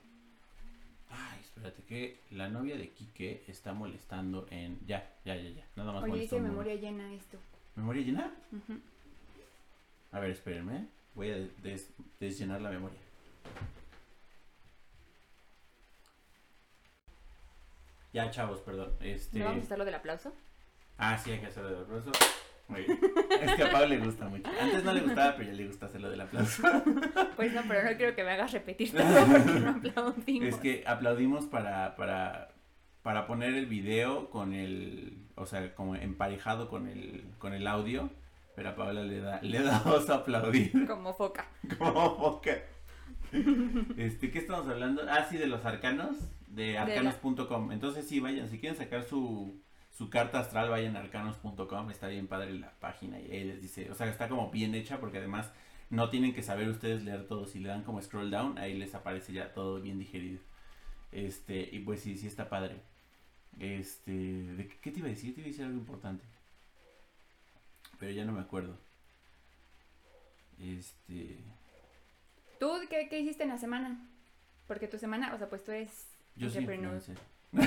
Ay, espérate que la novia de Quique está molestando en... Ya, ya, ya, ya. Nada más Oye, molestó dice un memoria llena esto. ¿Memoria llena? Ujú. A ver, espérenme. Voy a des- desllenar la memoria. Ya, chavos, perdón. Este... ¿No vamos a hacer lo del aplauso? Ah, sí, hay que hacerlo del aplauso. Muy bien. Es que a Pablo le gusta mucho. Antes no le gustaba, pero ya le gusta hacerlo del aplauso. Pues no, pero no quiero que me hagas repetir todo porque no aplaudimos. Es que aplaudimos para, para, para poner el video con el, o sea, como emparejado con el, con el audio, pero a Paula le da, le da oso aplaudir Como foca. como boca. Este, ¿qué estamos hablando? Ah, sí, de los arcanos, de arcanos.com. Entonces sí, vayan, si quieren sacar su, su carta astral, vayan a arcanos.com, está bien padre la página y ahí les dice, o sea, está como bien hecha porque además no tienen que saber ustedes leer todo, si le dan como scroll down, ahí les aparece ya todo bien digerido. Este, y pues sí, sí está padre. Este, ¿de qué, te iba a decir? Te iba a decir algo importante. Pero ya no me acuerdo. Este, ¿Tú qué, qué hiciste en la semana? Porque tu semana, o sea, pues tú eres yo soy entrepreneur. influencer.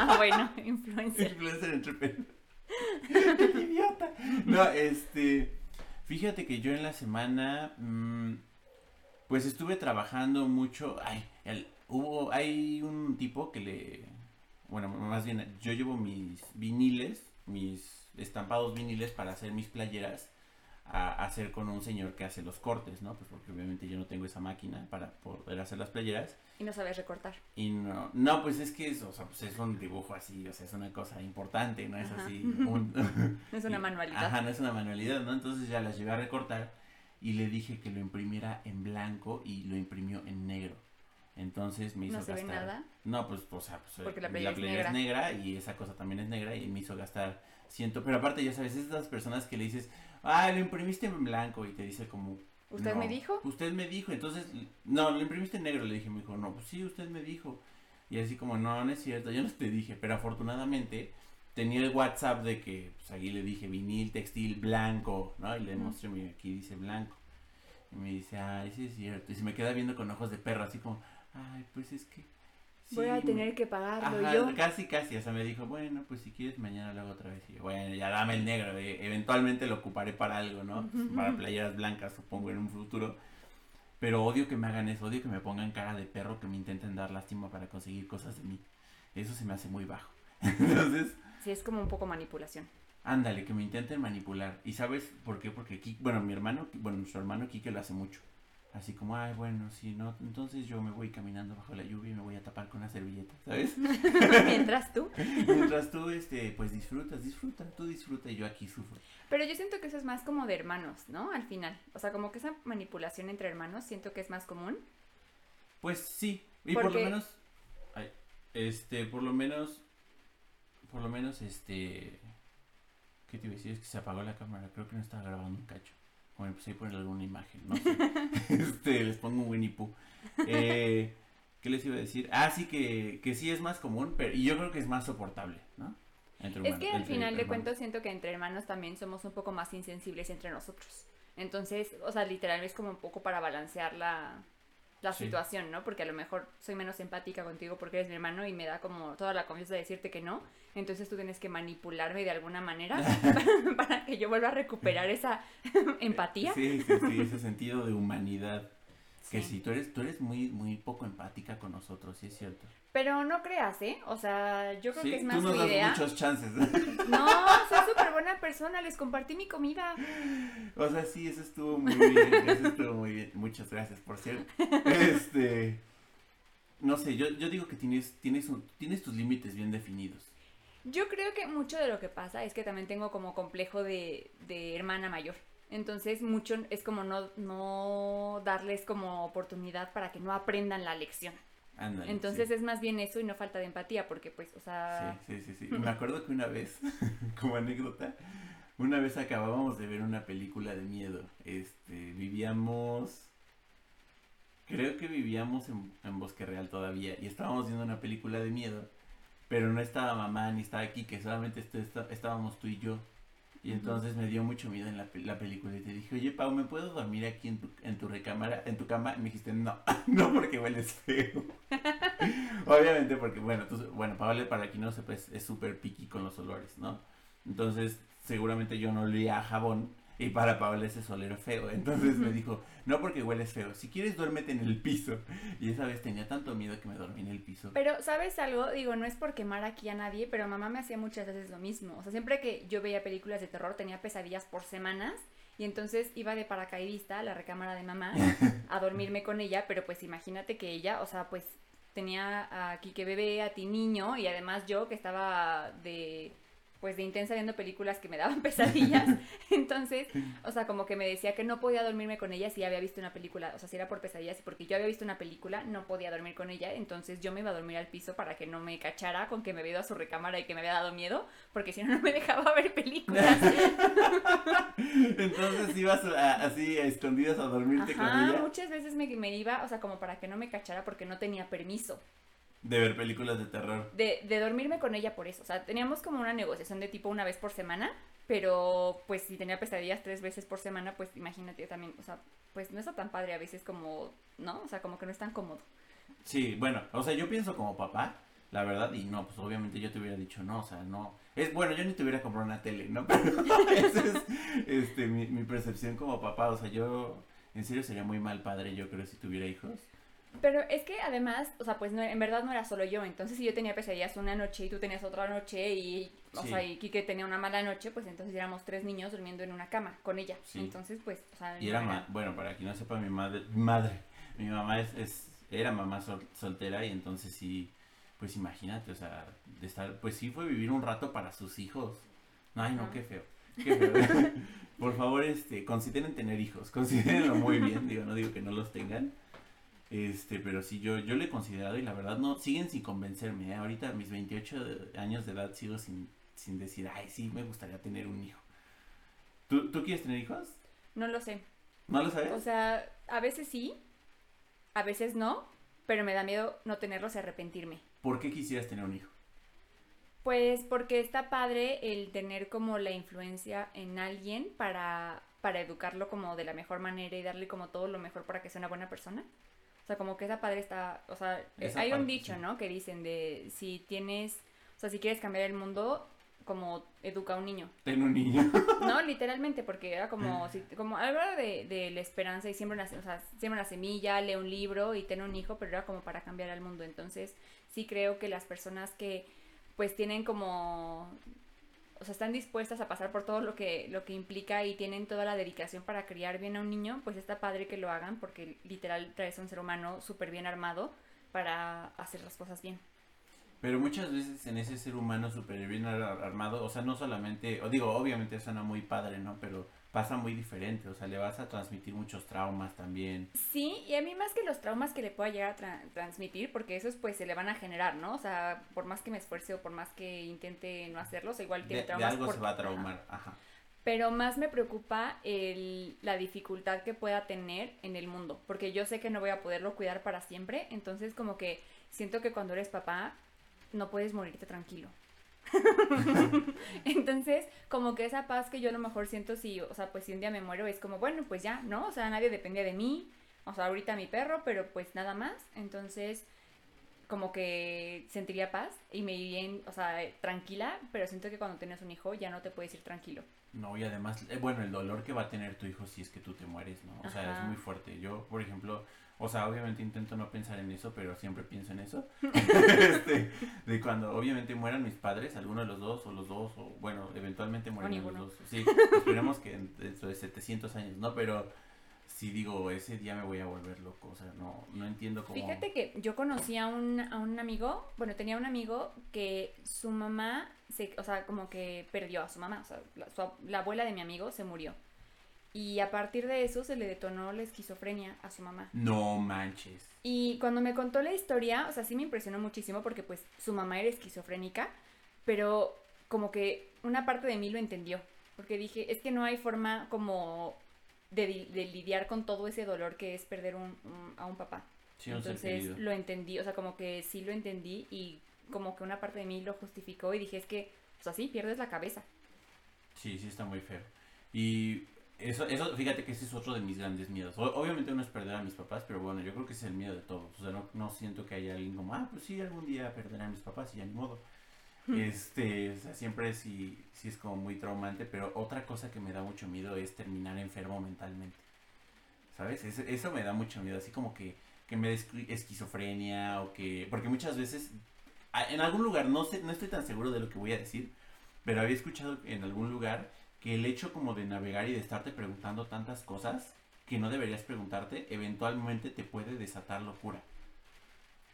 Ah, bueno, influencer. Influencer entrepreneur. ¡Qué idiota! No, este. Fíjate que yo en la semana. mm, pues estuve trabajando mucho. Ay, el- hubo. Hay un tipo que le. Bueno, más bien, yo llevo mis viniles, mis estampados viniles para hacer mis playeras. A hacer con un señor que hace los cortes, ¿no? Pues porque obviamente yo no tengo esa máquina para poder hacer las playeras. Y no sabes recortar. Y no, no, pues es que es, o sea, pues es un dibujo así, o sea, es una cosa importante, no es Ajá. así. un- No es una manualidad. Ajá, no es una manualidad, ¿no? Entonces ya las llevé a recortar y le dije que lo imprimiera en blanco y lo imprimió en negro. Entonces me hizo No se ve gastar. nada. No, pues, o sea, pues Porque la playera es es negra y esa cosa también es negra y me hizo gastar ciento. Pero aparte, ya sabes, es de esas personas que le dices, ah, lo imprimiste en blanco y te dice como, ¿Usted no, me dijo? Usted me dijo, entonces, no, lo imprimiste en negro, le dije, me dijo, no, pues sí, usted me dijo. Y así como, no, no es cierto, yo no te dije, pero afortunadamente tenía el WhatsApp de que, pues ahí le dije, vinil, textil, blanco, ¿no? Y le mostré, mira, aquí dice blanco. Y me dice, ay, sí es cierto. Y se me queda viendo con ojos de perro, así como, ay, pues es que Voy a tener que pagarlo Ajá, yo. Casi, casi, o sea, me dijo, bueno, pues si quieres mañana lo hago otra vez. Y yo, bueno, ya dame el negro, eh, eventualmente lo ocuparé para algo, ¿no? Para playeras blancas, supongo, en un futuro. Pero odio que me hagan eso, odio que me pongan cara de perro, que me intenten dar lástima para conseguir cosas de mí. Eso se me hace muy bajo. Entonces, Sí, es como un poco manipulación. ándale, que me intenten manipular. ¿Y sabes por qué? Porque, Ki- bueno, mi hermano, bueno, nuestro hermano Kike lo hace mucho. Así como, ay, bueno, si no, entonces yo me voy caminando bajo la lluvia y me voy a tapar con una servilleta, ¿sabes? Mientras tú. Mientras tú, este, pues disfrutas, disfruta, tú disfruta y yo aquí sufro. Pero yo siento que eso es más como de hermanos, ¿no? Al final. O sea, como que esa manipulación entre hermanos siento que es más común. Pues sí, y por lo menos, ay, este, por lo menos, por lo menos, este, ¿qué te iba a decir? Es que se apagó la cámara, creo que no estaba grabando un cacho. O me empecé a poner alguna imagen, no sé. este, les pongo un Winnie Pooh. Eh, ¿Qué les iba a decir? Ah, sí, que, que sí es más común, pero, y yo creo que es más soportable, ¿no? Entre Es humanos- que al final de cuentas siento que entre hermanos también somos un poco más insensibles entre nosotros. Entonces, o sea, literal es como un poco para balancear la, la Sí. situación, ¿no? Porque a lo mejor soy menos empática contigo porque eres mi hermano y me da como toda la confianza de decirte que no. Entonces tú tienes que manipularme de alguna manera para que yo vuelva a recuperar esa empatía. Sí, sí, sí, ese sentido de humanidad. Que Sí. tú eres, tú eres muy, muy poco empática con nosotros, sí es cierto. Pero no creas, ¿eh? O sea, yo creo Sí, que es tú más nos tu das idea. muchos chances. No, soy súper buena persona, les compartí mi comida. o sea, sí, eso estuvo muy bien, eso estuvo muy bien. Muchas gracias, por cierto. Este, no sé, yo, yo digo que tienes, tienes, un- tienes tus límites bien definidos. Yo creo que mucho de lo que pasa es que también tengo como complejo de, de hermana mayor. Entonces mucho es como no, no darles como oportunidad para que no aprendan la lección. Ándale. Entonces sí. es más bien eso y no falta de empatía porque pues, o sea... Sí, sí, sí, sí. Me acuerdo que una vez, como anécdota, una vez acabábamos de ver una película de miedo. Este, vivíamos, creo que vivíamos en, en Bosque Real todavía y estábamos viendo una película de miedo, pero no estaba mamá ni estaba aquí, que solamente est- est- estábamos tú y yo. Y entonces me dio mucho miedo en la, la película y te dije, oye Pau, ¿me puedo dormir aquí en tu, en tu recámara, en tu cama? Y me dijiste, no, no porque hueles feo. Obviamente porque, bueno, tú, bueno, Paola, para quien no sepa, es súper picky con los olores, ¿no? Entonces, seguramente yo no olía a jabón y para Paola ese solero feo. Entonces me dijo, no porque hueles feo, si quieres duérmete en el piso. Y esa vez tenía tanto miedo que me dormí en el piso. Pero, ¿sabes algo? Digo, no es por quemar aquí a nadie, pero mamá me hacía muchas veces lo mismo. O sea, siempre que yo veía películas de terror tenía pesadillas por semanas y entonces iba de paracaidista a la recámara de mamá a dormirme con ella, pero pues imagínate que ella, o sea, pues tenía a Kike bebé, a ti niño y además yo que estaba de pues de intensa viendo películas que me daban pesadillas. Entonces, o sea, como que me decía que no podía dormirme con ella si había visto una película, o sea, si era por pesadillas y porque yo había visto una película, no podía dormir con ella, entonces yo me iba a dormir al piso para que no me cachara con que me había ido a su recámara y que me había dado miedo, porque si no, no me dejaba ver películas. Entonces ibas a- así a escondidas a dormirte con ella muchas veces me, me iba, o sea, como para que no me cachara porque no tenía permiso de ver películas de terror. de, de dormirme con ella por eso. O sea, teníamos como una negociación de tipo una vez por semana, pero pues si tenía pesadillas tres veces por semana, pues imagínate también, o sea, pues no está tan padre a veces como, ¿no? O sea, como que no es tan cómodo. Sí, bueno, o sea, yo pienso como papá, la verdad, y no, pues obviamente yo te hubiera dicho no, o sea, no. Es bueno, yo ni te hubiera comprado una tele, ¿no? Pero esa es este, mi, mi percepción como papá, o sea, yo en serio sería muy mal padre, yo creo, si tuviera hijos. Pero es que además, o sea, pues no, en verdad no era solo yo. Entonces, si yo tenía pesadillas una noche y tú tenías otra noche y, o Sí. sea, y Kike tenía una mala noche, pues entonces éramos tres niños durmiendo en una cama con ella. Sí. Entonces, pues, o sea, Y era, ma- bueno, para quien no sepa, mi madre, madre, mi mamá es, es era mamá sol- soltera y entonces sí, pues imagínate, o sea, de estar, pues sí fue vivir un rato para sus hijos. Ay, no, qué feo, qué feo. Por favor, este, consideren tener hijos, considérenlo muy bien, digo, no digo que no los tengan. Este, pero sí, yo, yo lo he considerado y la verdad no, siguen sin convencerme, ¿eh? Ahorita a mis 28 de- años de edad sigo sin, sin decir, ay, sí, me gustaría tener un hijo. ¿Tú, ¿Tú quieres tener hijos? No lo sé. ¿No lo sabes? O sea, a veces sí, a veces no, pero me da miedo no tenerlos y arrepentirme. ¿Por qué quisieras tener un hijo? Pues porque está padre el tener como la influencia en alguien para, para educarlo como de la mejor manera y darle como todo lo mejor para que sea una buena persona. O sea, como que esa padre está, o sea, Esa hay un dicho, sí. ¿no? Que dicen de si tienes, o sea, si quieres cambiar el mundo, como educa a un niño. Ten un niño. No, literalmente, porque era como, si, como habla de, de la esperanza y siembra una, o sea, siembra una semilla, lee un libro y tiene un hijo, pero era como para cambiar al mundo. Entonces, sí creo que las personas que pues tienen como, o sea, están dispuestas a pasar por todo lo que, lo que implica y tienen toda la dedicación para criar bien a un niño, pues está padre que lo hagan porque literal traes a un ser humano súper bien armado para hacer las cosas bien. Pero muchas veces en ese ser humano súper bien ar- armado, o sea, no solamente, o digo, obviamente suena muy padre, ¿no? Pero pasa muy diferente, o sea, le vas a transmitir muchos traumas también. Sí, y a mí más que los traumas que le pueda llegar a tra- transmitir, porque esos pues se le van a generar, ¿no? O sea, por más que me esfuerce o por más que intente no hacerlos, igual De, tiene de traumas. algo por- se va a ajá. traumar, ajá. Pero más me preocupa el, la dificultad que pueda tener en el mundo, porque yo sé que no voy a poderlo cuidar para siempre, entonces como que siento que cuando eres papá no puedes morirte tranquilo. entonces, como que esa paz que yo a lo mejor siento si, o sea, pues si un día me muero es como, bueno, pues ya, ¿no? O sea, nadie depende de mí, o sea, ahorita mi perro, pero pues nada más, entonces como que sentiría paz y me iría, o sea, tranquila, pero siento que cuando tienes un hijo ya no te puedes ir tranquilo. No, y además, eh, bueno, el dolor que va a tener tu hijo si es que tú te mueres, ¿no? O sea, es muy fuerte. Yo, por ejemplo, o sea, obviamente intento no pensar en eso, pero siempre pienso en eso. este, de cuando obviamente mueran mis padres, alguno de los dos, o los dos, o bueno, eventualmente mueren los dos. Sí, esperemos que en- dentro de 700 años, ¿no? Pero si digo, ese día me voy a volver loco, o sea, no, no entiendo cómo... Fíjate que yo conocí a un, a un amigo, bueno, tenía un amigo que su mamá, se, o sea, como que perdió a su mamá, o sea, la, su- la abuela de mi amigo se murió. Y a partir de eso se le detonó la esquizofrenia a su mamá. No manches. Y cuando me contó la historia, o sea, sí me impresionó muchísimo porque pues su mamá era esquizofrénica, pero como que una parte de mí lo entendió, porque dije, es que no hay forma como de, de lidiar con todo ese dolor que es perder un- un- a un papá. Sí, Entonces lo entendí, o sea, como que sí lo entendí y como que una parte de mí lo justificó y dije, es que, o sea, sí, pierdes la cabeza. Sí, sí está muy feo. Y eso, eso, fíjate que ese es otro de mis grandes miedos. Obviamente uno es perder a mis papás, pero bueno, yo creo que es el miedo de todos. O sea, no, no siento que haya alguien como, ah, pues sí, algún día perderé a mis papás y ya ni modo. Este, o sea, siempre sí, sí es como muy traumante, pero otra cosa que me da mucho miedo es terminar enfermo mentalmente. ¿Sabes? Eso, eso me da mucho miedo, así como que, que me esqui- esquizofrenia o que... Porque muchas veces, en algún lugar, no, sé, no estoy tan seguro de lo que voy a decir, pero había escuchado en algún lugar que el hecho como de navegar y de estarte preguntando tantas cosas que no deberías preguntarte, eventualmente te puede desatar locura.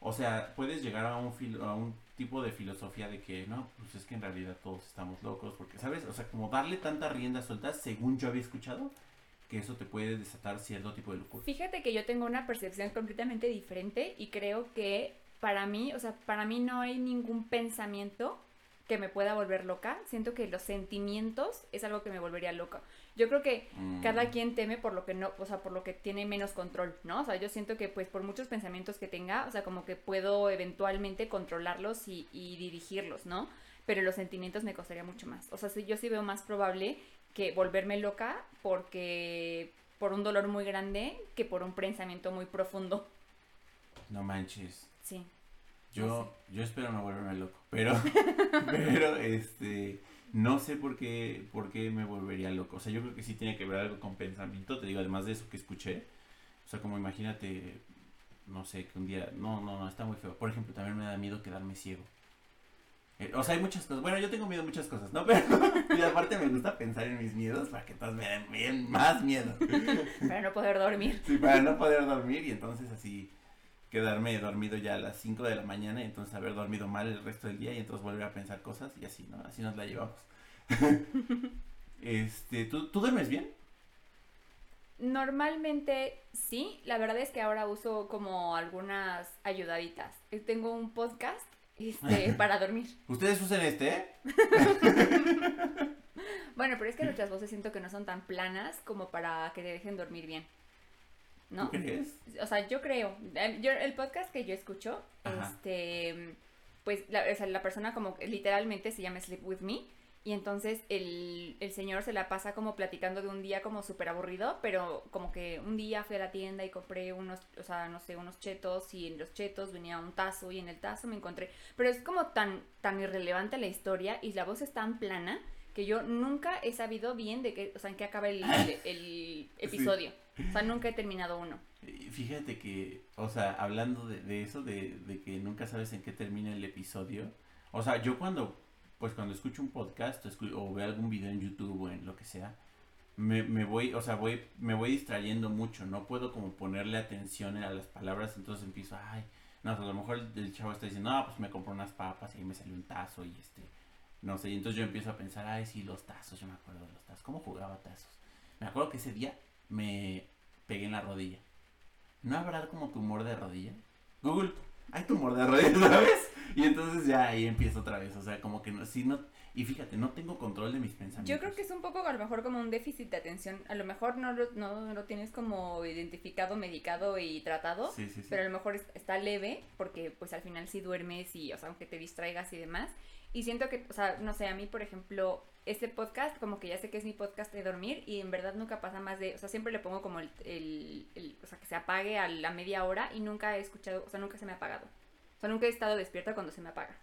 O sea, puedes llegar a un, fil- a un tipo de filosofía de que, no, pues es que en realidad todos estamos locos, porque, ¿sabes? O sea, como darle tanta rienda suelta, según yo había escuchado, que eso te puede desatar cierto tipo de locura. Fíjate que yo tengo una percepción completamente diferente y creo que para mí, o sea, para mí no hay ningún pensamiento que me pueda volver loca. Siento que los sentimientos es algo que me volvería loca. Yo creo que Mm. cada quien teme por lo que no, o sea, por lo que tiene menos control, ¿no? O sea, yo siento que pues por muchos pensamientos que tenga, o sea, como que puedo eventualmente controlarlos y, y dirigirlos, ¿no? Pero los sentimientos me costaría mucho más. O sea, sí, yo sí veo más probable que volverme loca porque por un dolor muy grande que por un pensamiento muy profundo. No manches. Sí. Yo, yo espero no volverme loco, pero, pero, este, no sé por qué, por qué me volvería loco. O sea, yo creo que sí tiene que ver algo con pensamiento, te digo, además de eso que escuché. O sea, como imagínate, no sé, que un día, no, no, no, está muy feo. Por ejemplo, también me da miedo quedarme ciego. Eh, o sea, hay muchas cosas. Bueno, yo tengo miedo a muchas cosas, ¿no? Pero, y aparte me gusta pensar en mis miedos para que entonces me den bien más miedo. Para no poder dormir. Sí, para no poder dormir y entonces así quedarme dormido ya a las 5 de la mañana y entonces haber dormido mal el resto del día y entonces volver a pensar cosas y así, ¿no? Así nos la llevamos. este, ¿tú, ¿tú duermes bien? Normalmente sí, la verdad es que ahora uso como algunas ayudaditas. Eh, Tengo un podcast este, para dormir. ¿Ustedes usan este? Bueno, pero es que nuestras voces siento que no son tan planas como para que te dejen dormir bien. ¿No? ¿Tú crees? O sea, yo creo. eh, Yo, el podcast que yo escucho, Ajá. este, pues la, o sea, la persona como literalmente se llama Sleep With Me y entonces el, el, señor se la pasa como platicando de un día como súper aburrido, pero como que un día fui a la tienda y compré unos, o sea, no sé, unos chetos y en los chetos venía un tazo y en el tazo me encontré, pero es como tan, tan irrelevante la historia y la voz es tan plana que yo nunca he sabido bien de qué, o sea, en qué acaba el, el, episodio. O sea, nunca he terminado uno. Fíjate que, o sea, hablando de, eso, de, de que nunca sabes en qué termina el episodio, o sea, yo cuando pues cuando escucho un podcast o veo algún video en YouTube o en lo que sea, me, me, voy, o sea, voy, me voy distrayendo mucho, no puedo como ponerle atención a las palabras, entonces empiezo, ay, no, a lo mejor el, chavo está diciendo, no, pues me compró unas papas y ahí me salió un tazo y este, no sé, y entonces yo empiezo a pensar, ay, sí, los tazos, yo me acuerdo de los tazos, ¿cómo jugaba tazos? Me acuerdo que ese día me pegué en la rodilla. ¿No habrá como tumor de rodilla? Google, hay tumor de rodilla, ¿sabes? Y entonces ya ahí empiezo otra vez, o sea, como que no, si no, y fíjate, no tengo control de mis pensamientos. Yo creo que es un poco a lo mejor como un déficit de atención, a lo mejor no lo, no lo tienes como identificado, medicado y tratado, sí, sí, sí. pero a lo mejor está leve, porque pues al final sí duermes y, o sea, aunque te distraigas y demás, y siento que, o sea, no sé, a mí, por ejemplo, este podcast, como que ya sé que es mi podcast de dormir y en verdad nunca pasa más de, o sea, siempre le pongo como el, el, el o sea, que se apague a la media hora y nunca he escuchado, o sea, nunca se me ha apagado nunca he estado despierta cuando se me apaga.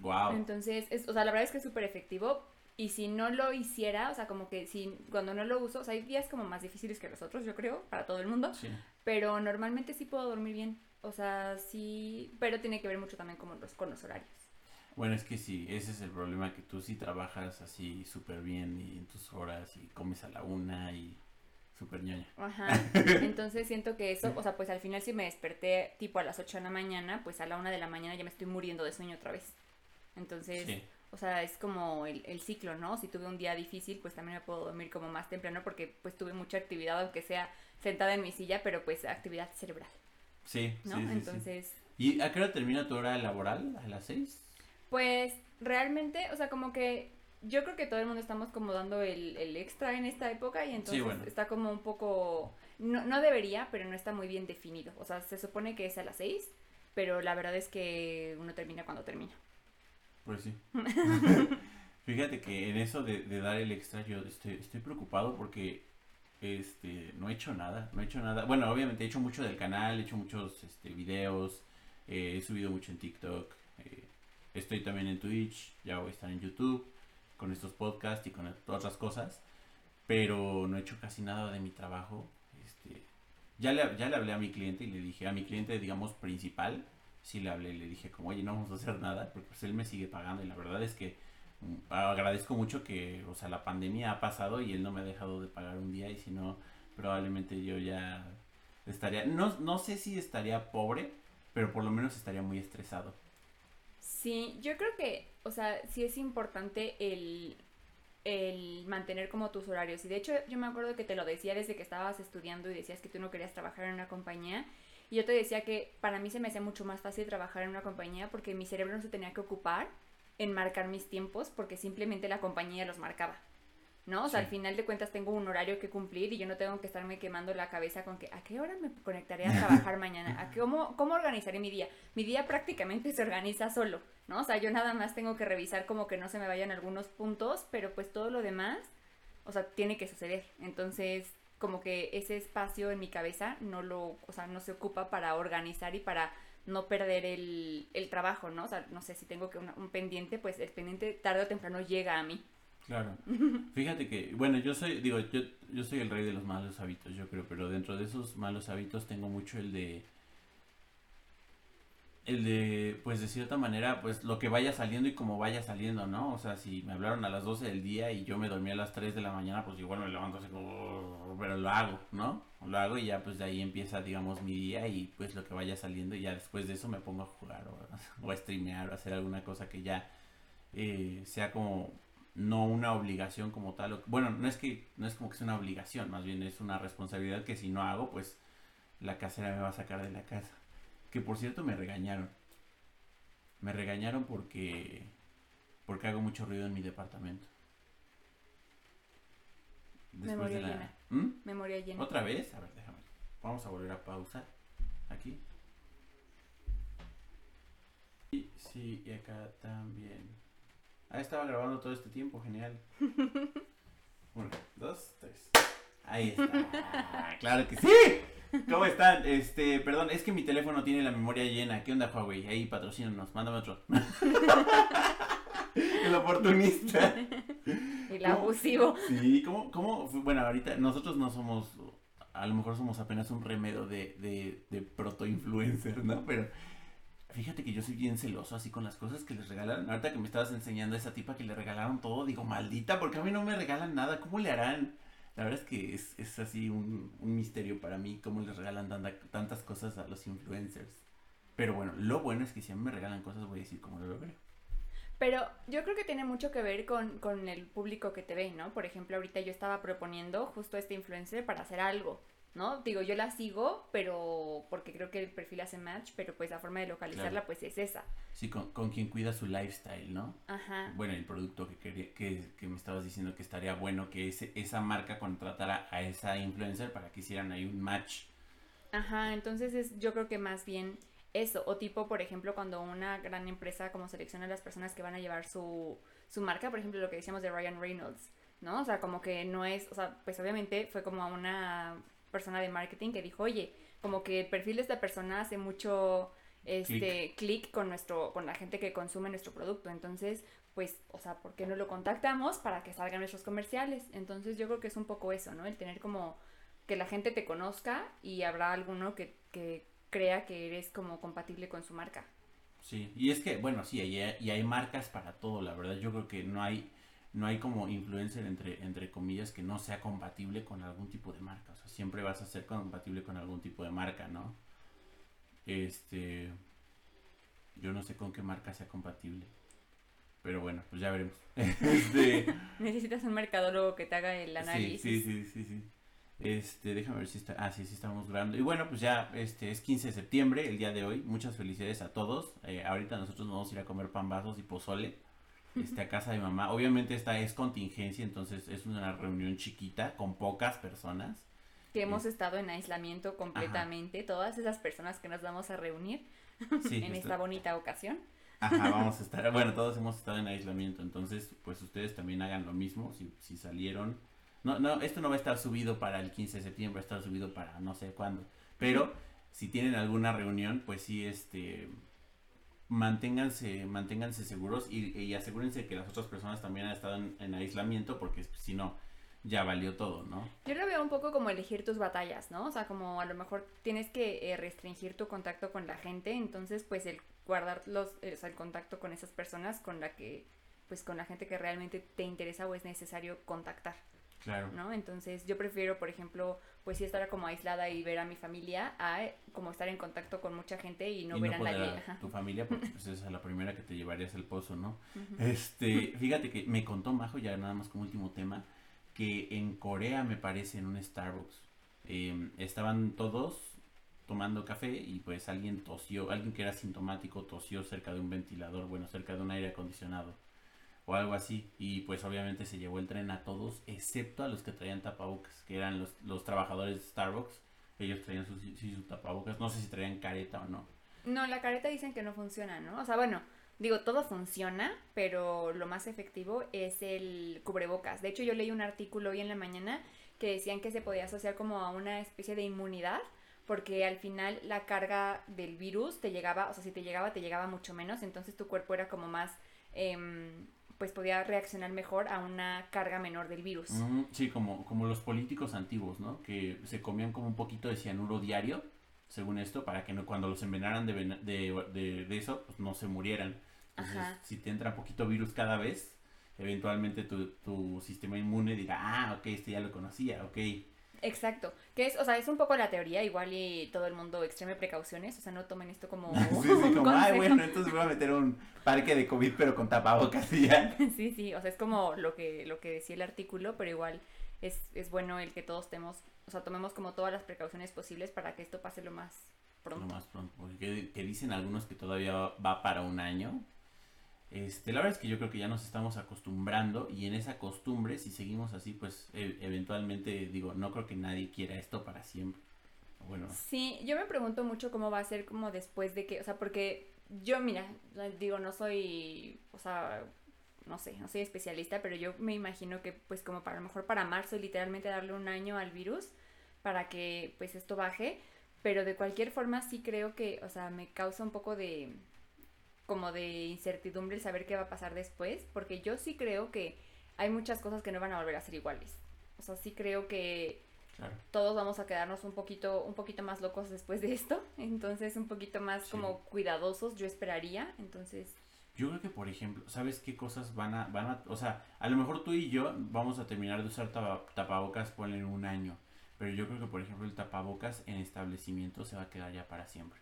Wow. Entonces, es, o sea, la verdad es que es súper efectivo. Y si no lo hiciera, o sea, como que si cuando no lo uso, o sea, hay días como más difíciles que los otros, yo creo, para todo el mundo. Sí. Pero normalmente sí puedo dormir bien. O sea, sí, pero tiene que ver mucho también con los, con los horarios. Bueno, es que sí, ese es el problema, que tú sí trabajas así súper bien y en tus horas y comes a la una y Súper ñoña. Ajá. Entonces siento que eso, o sea, pues al final si me desperté tipo a las 8 de la mañana, pues a la 1 de la mañana ya me estoy muriendo de sueño otra vez. Entonces, o sea, es como el, el, ciclo, ¿no? Si tuve un día difícil, pues también me puedo dormir como más temprano porque pues tuve mucha actividad, aunque sea sentada en mi silla, pero pues actividad cerebral. Sí. ¿No? Entonces... ¿Y a qué hora termina tu hora laboral? ¿A las 6? Pues realmente, o sea, como que yo creo que todo el mundo estamos como dando el, el extra en esta época y entonces está como un poco, no, no debería, pero no está muy bien definido. O sea, se supone que es a las seis, pero la verdad es que uno termina cuando termina. Pues sí. Fíjate que en eso de, de, dar el extra yo estoy, estoy preocupado porque este no he hecho nada, no he hecho nada. Bueno, obviamente he hecho mucho del canal, he hecho muchos este, videos, eh, he subido mucho en TikTok, estoy también en Twitch, ya voy a estar en YouTube con estos podcasts y con otras cosas, pero no he hecho casi nada de mi trabajo. Este, ya, le, ya le hablé a mi cliente y le dije, a mi cliente, digamos, principal, sí le hablé, le dije como, oye, no vamos a hacer nada, porque pues él me sigue pagando y la verdad es que mm, agradezco mucho que, o sea, la pandemia ha pasado y él no me ha dejado de pagar un día y si no, probablemente yo ya estaría, no, no sé si estaría pobre, pero por lo menos estaría muy estresado. Sí, yo creo que, o sea, sí es importante el, el mantener como tus horarios. Y de hecho, yo me acuerdo que te lo decía desde que estabas estudiando y decías que tú no querías trabajar en una compañía. Y yo te decía que para mí se me hacía mucho más fácil trabajar en una compañía porque mi cerebro no se tenía que ocupar en marcar mis tiempos porque simplemente la compañía los marcaba. ¿No? O sea, al final de cuentas tengo un horario que cumplir y yo no tengo que estarme quemando la cabeza con que a qué hora me conectaré a trabajar mañana, a cómo, cómo organizaré mi día. Mi día prácticamente se organiza solo, ¿no? O sea, yo nada más tengo que revisar como que no se me vayan algunos puntos, pero pues todo lo demás, o sea, tiene que suceder. Entonces, como que ese espacio en mi cabeza no lo, o sea, no se ocupa para organizar y para no perder el, el trabajo, ¿no? O sea, no sé si tengo que un pendiente, pues el pendiente tarde o temprano llega a mí. Claro. Fíjate que, bueno, yo soy, digo, yo, yo soy el rey de los malos hábitos, yo creo, pero dentro de esos malos hábitos tengo mucho el de, el de, pues de cierta manera, pues lo que vaya saliendo y como vaya saliendo, ¿no? O sea, si me hablaron a las 12 del día y yo me dormí a las 3 de la mañana, pues igual me levanto así como, pero lo hago, ¿no? Lo hago y ya pues de ahí empieza, digamos, mi día y pues lo que vaya saliendo y ya después de eso me pongo a jugar o, a streamear o a hacer alguna cosa que ya eh, sea como no una obligación como tal. Bueno, no es que no es como que sea una obligación, más bien es una responsabilidad que si no hago, pues la casera me va a sacar de la casa. Que por cierto me regañaron. Me regañaron porque porque hago mucho ruido en mi departamento. Memoria llena. ¿Mm? Memoria llena. ¿Otra vez? A ver, déjame. Vamos a volver a pausar. Aquí. Y sí, y acá también. Ah, estaba grabando todo este tiempo, genial. Uno, dos, tres. Ahí está. claro que sí. ¿Cómo están? Este, perdón, es que mi teléfono tiene la memoria llena. ¿Qué onda, Huawei? Ahí patrocínanos, mándame otro. El oportunista. El abusivo. Sí, ¿cómo, cómo? Bueno, ahorita nosotros no somos, a lo mejor somos apenas un remedio de, de, de proto-influencer, ¿no? Pero fíjate que yo soy bien celoso así con las cosas que les regalan. Ahorita que me estabas enseñando a esa tipa que le regalaron todo, digo, maldita, porque a mí no me regalan nada, ¿cómo le harán? La verdad es que es, es así un, un misterio para mí cómo les regalan tanta, tantas cosas a los influencers. Pero bueno, lo bueno es que si a mí me regalan cosas voy a decir cómo lo logré. Pero yo creo que tiene mucho que ver con, con el público que te ve, ¿no? Por ejemplo, ahorita yo estaba proponiendo justo a este influencer para hacer algo, ¿no? Digo, yo la sigo, pero porque creo que el perfil hace match, pero pues la forma de localizarla Claro. pues es esa. Sí, con, con quien cuida su lifestyle, ¿no? Ajá. Bueno, el producto que, quería, que, que me estabas diciendo que estaría bueno que ese, esa marca contratara a esa influencer para que hicieran ahí un match. Ajá, entonces es yo creo que más bien eso, o tipo, por ejemplo, cuando una gran empresa como selecciona a las personas que van a llevar su, su marca, por ejemplo, lo que decíamos de Ryan Reynolds, ¿no? O sea, como que no es, o sea, pues obviamente fue como a una persona de marketing que dijo, oye, como que el perfil de esta persona hace mucho este clic. con nuestro con la gente que consume nuestro producto entonces pues o sea por qué no lo contactamos para que salgan nuestros comerciales entonces yo creo que es un poco eso no el tener como que la gente te conozca y habrá alguno que, que crea que eres como compatible con su marca. Sí, y es que, bueno, sí, y hay, y hay marcas para todo, la verdad. Yo creo que no hay no hay como influencer, entre, entre comillas, que no sea compatible con algún tipo de marca. O sea, siempre vas a ser compatible con algún tipo de marca, ¿no? Este. Yo no sé con qué marca sea compatible. Pero bueno, pues ya veremos. este. necesitas un mercadólogo que te haga el análisis Sí, sí, sí, sí, sí. Este, déjame ver si está. Ah, sí, sí, estamos grabando. Y bueno, pues ya, este, es 15 de septiembre, el día de hoy. Muchas felicidades a todos. Eh, ahorita nosotros nos vamos a ir a comer pambazos y pozole. Este, a casa de mamá. Obviamente esta es contingencia, entonces es una reunión chiquita con pocas personas. que hemos estado en aislamiento completamente todas esas personas que nos vamos a reunir Sí, en esta bonita ocasión Ajá, vamos a estar, bueno, todos hemos estado en aislamiento, entonces, pues ustedes también hagan lo mismo, si, si salieron. No, no, esto no va a estar subido para el 15 de septiembre, va a estar subido para no sé cuándo. Pero si tienen alguna reunión, pues sí, este, manténganse, manténganse seguros y, y asegúrense que las otras personas también han estado en, en aislamiento, porque si no, ya valió todo, ¿no? Yo lo veo un poco como elegir tus batallas, ¿no? O sea, como a lo mejor tienes que eh, restringir tu contacto con la gente, entonces pues el guardar los, eh, o sea, el contacto con esas personas con la que, pues con la gente que realmente te interesa o es necesario contactar, Claro. ¿no? Entonces yo prefiero, por ejemplo, pues sí estar como aislada y ver a mi familia a eh, como estar en contacto con mucha gente y no y ver a nadie. a tu familia, porque pues esa es la primera que te llevarías al pozo, ¿no? Este, fíjate que me contó Majo, ya nada más como último tema, que en Corea me parece en un Starbucks eh, estaban todos tomando café y pues alguien tosió, alguien que era sintomático tosió cerca de un ventilador, bueno, cerca de un aire acondicionado o algo así y pues obviamente se llevó el tren a todos excepto a los que traían tapabocas, que eran los, los trabajadores de Starbucks, ellos traían su, sí, su tapabocas, no sé si traían careta o no. No, la careta dicen que no funciona, ¿no? O sea, bueno, digo, todo funciona, pero lo más efectivo es el cubrebocas. De hecho, yo leí un artículo hoy en la mañana que decían que se podía asociar como a una especie de inmunidad, porque al final la carga del virus te llegaba, o sea, si te llegaba, te llegaba mucho menos, entonces tu cuerpo era como más, em, pues podía reaccionar mejor a una carga menor del virus. Mm, sí, como, como los políticos antiguos, ¿no? Que se comían como un poquito de cianuro diario, según esto, para que no, cuando los envenenaran de, de, de, de eso, pues no se murieran. Entonces, Ajá. si te entra poquito virus cada vez, eventualmente tu, tu sistema inmune dirá, ah, ok, este ya lo conocía, ok. Exacto, que es, o sea, es un poco la teoría, igual y todo el mundo extreme precauciones, o sea, no tomen esto como sí, sí, como, ay, bueno, entonces voy a meter un parque de COVID, pero con tapabocas y ya. Sí, sí, o sea, es como lo que, lo que decía el artículo, pero igual es, es bueno el que todos temos, o sea, tomemos como todas las precauciones posibles para que esto pase lo más Lo pronto. más pronto, porque que, que dicen algunos que todavía va para un año. Este, la verdad es que yo creo que ya nos estamos acostumbrando y en esa costumbre, si seguimos así, pues e- eventualmente digo, no creo que nadie quiera esto para siempre. Bueno, Sí, yo me pregunto mucho cómo va a ser como después de que, o sea, porque yo, mira, digo, no soy, o sea, no sé, no soy especialista, pero yo me imagino que pues como para lo mejor para marzo literalmente darle un año al virus para que pues esto baje, pero de cualquier forma sí creo que, o sea, me causa un poco de como de incertidumbre el saber qué va a pasar después, porque yo sí creo que hay muchas cosas que no van a volver a ser iguales. O sea, sí creo que todos vamos a quedarnos un poquito, un poquito más locos después de esto. Entonces, un poquito más como cuidadosos, yo esperaría. Entonces. Yo creo que, por ejemplo, ¿sabes qué cosas van a, van a, o sea, a lo mejor tú y yo vamos a terminar de usar tapabocas por en un año, pero yo creo que, por ejemplo, el tapabocas en establecimientos se va a quedar ya para siempre.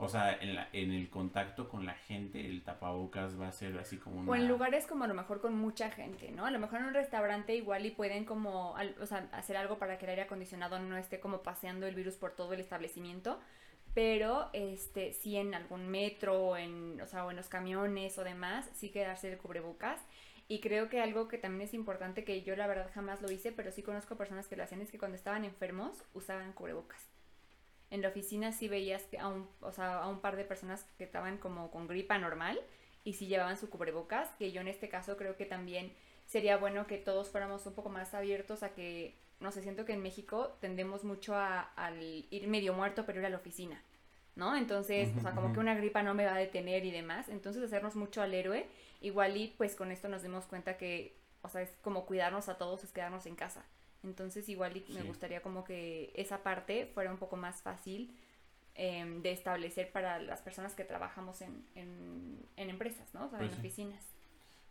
O sea, en, la, en el contacto con la gente, el tapabocas va a ser así como una... O en lugares como a lo mejor con mucha gente, ¿no? A lo mejor en un restaurante igual y pueden como, o sea, hacer algo para que el aire acondicionado no esté como paseando el virus por todo el establecimiento. Pero, este, sí en algún metro, en, o sea, o en los camiones o demás, sí quedarse el cubrebocas. Y creo que algo que también es importante, que yo la verdad jamás lo hice, pero sí conozco personas que lo hacían, es que cuando estaban enfermos usaban cubrebocas en la oficina sí veías a un, o sea, a un par de personas que estaban como con gripa normal y sí llevaban su cubrebocas, que yo en este caso creo que también sería bueno que todos fuéramos un poco más abiertos a que, no sé, siento que en México tendemos mucho a, al ir medio muerto pero ir a la oficina, ¿no? Entonces, o sea, como que una gripa no me va a detener y demás, entonces hacernos mucho al héroe, igual y pues con esto nos dimos cuenta que, o sea, es como cuidarnos a todos, es quedarnos en casa. Entonces igual me gustaría como que esa parte fuera un poco más fácil em, de establecer para las personas que trabajamos en, en, empresas, ¿no? O sea, en pues oficinas.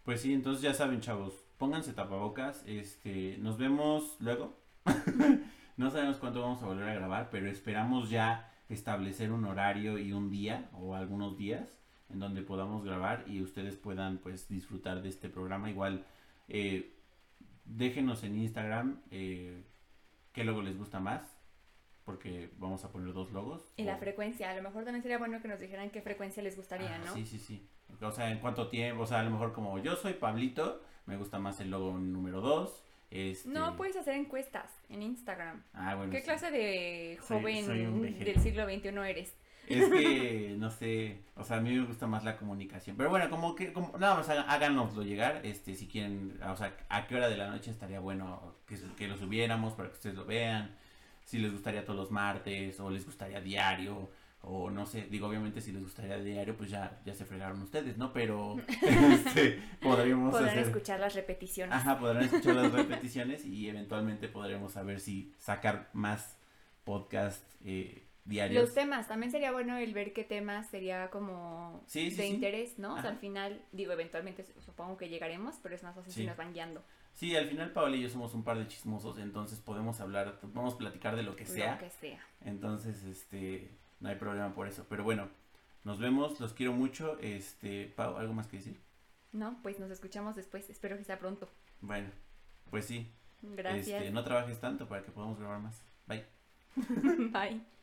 Pues sí, entonces ya saben, chavos, pónganse tapabocas, este, nos vemos luego. no sabemos cuánto vamos a volver a grabar, pero esperamos ya establecer un horario y un día o algunos días en donde podamos grabar y ustedes puedan pues disfrutar de este programa. Igual eh, déjenos en Instagram eh, qué logo les gusta más, porque vamos a poner dos logos. Y la frecuencia, a lo mejor también sería bueno que nos dijeran qué frecuencia les gustaría, ah, ¿no? Sí, sí, sí. O sea, en cuánto tiempo, o sea, a lo mejor como yo soy Pablito, me gusta más el logo número dos. Este... No, puedes hacer encuestas en Instagram. Ah, bueno. ¿Qué clase de joven del siglo XXI eres? Es que, no sé, o sea, a mí me gusta más la comunicación. Pero bueno, como que, como, nada más háganoslo llegar, este, si quieren, o sea, a qué hora de la noche estaría bueno que, que lo subiéramos para que ustedes lo vean. Si les gustaría todos los martes, o les gustaría diario, o no sé, digo, obviamente si les gustaría diario, pues ya, ya se fregaron ustedes, ¿no? Pero, este, podríamos Podrán escuchar las repeticiones. Ajá, podrán escuchar las repeticiones y eventualmente podremos saber si sacar más podcast, eh, los temas, también sería bueno el ver qué temas sería como de interés, ¿no? O sea, al final, digo, eventualmente supongo que llegaremos, pero es más fácil si nos van guiando. Sí, al final Paola y yo somos un par de chismosos, entonces podemos hablar, podemos platicar de lo que sea. Lo que sea. Entonces, este, no hay problema por eso. Pero bueno, nos vemos, los quiero mucho. Este, Pau, ¿algo más que decir? No, pues nos escuchamos después, espero que sea pronto. Bueno, pues sí. Gracias. Este, no trabajes tanto para que podamos grabar más. Bye. Bye.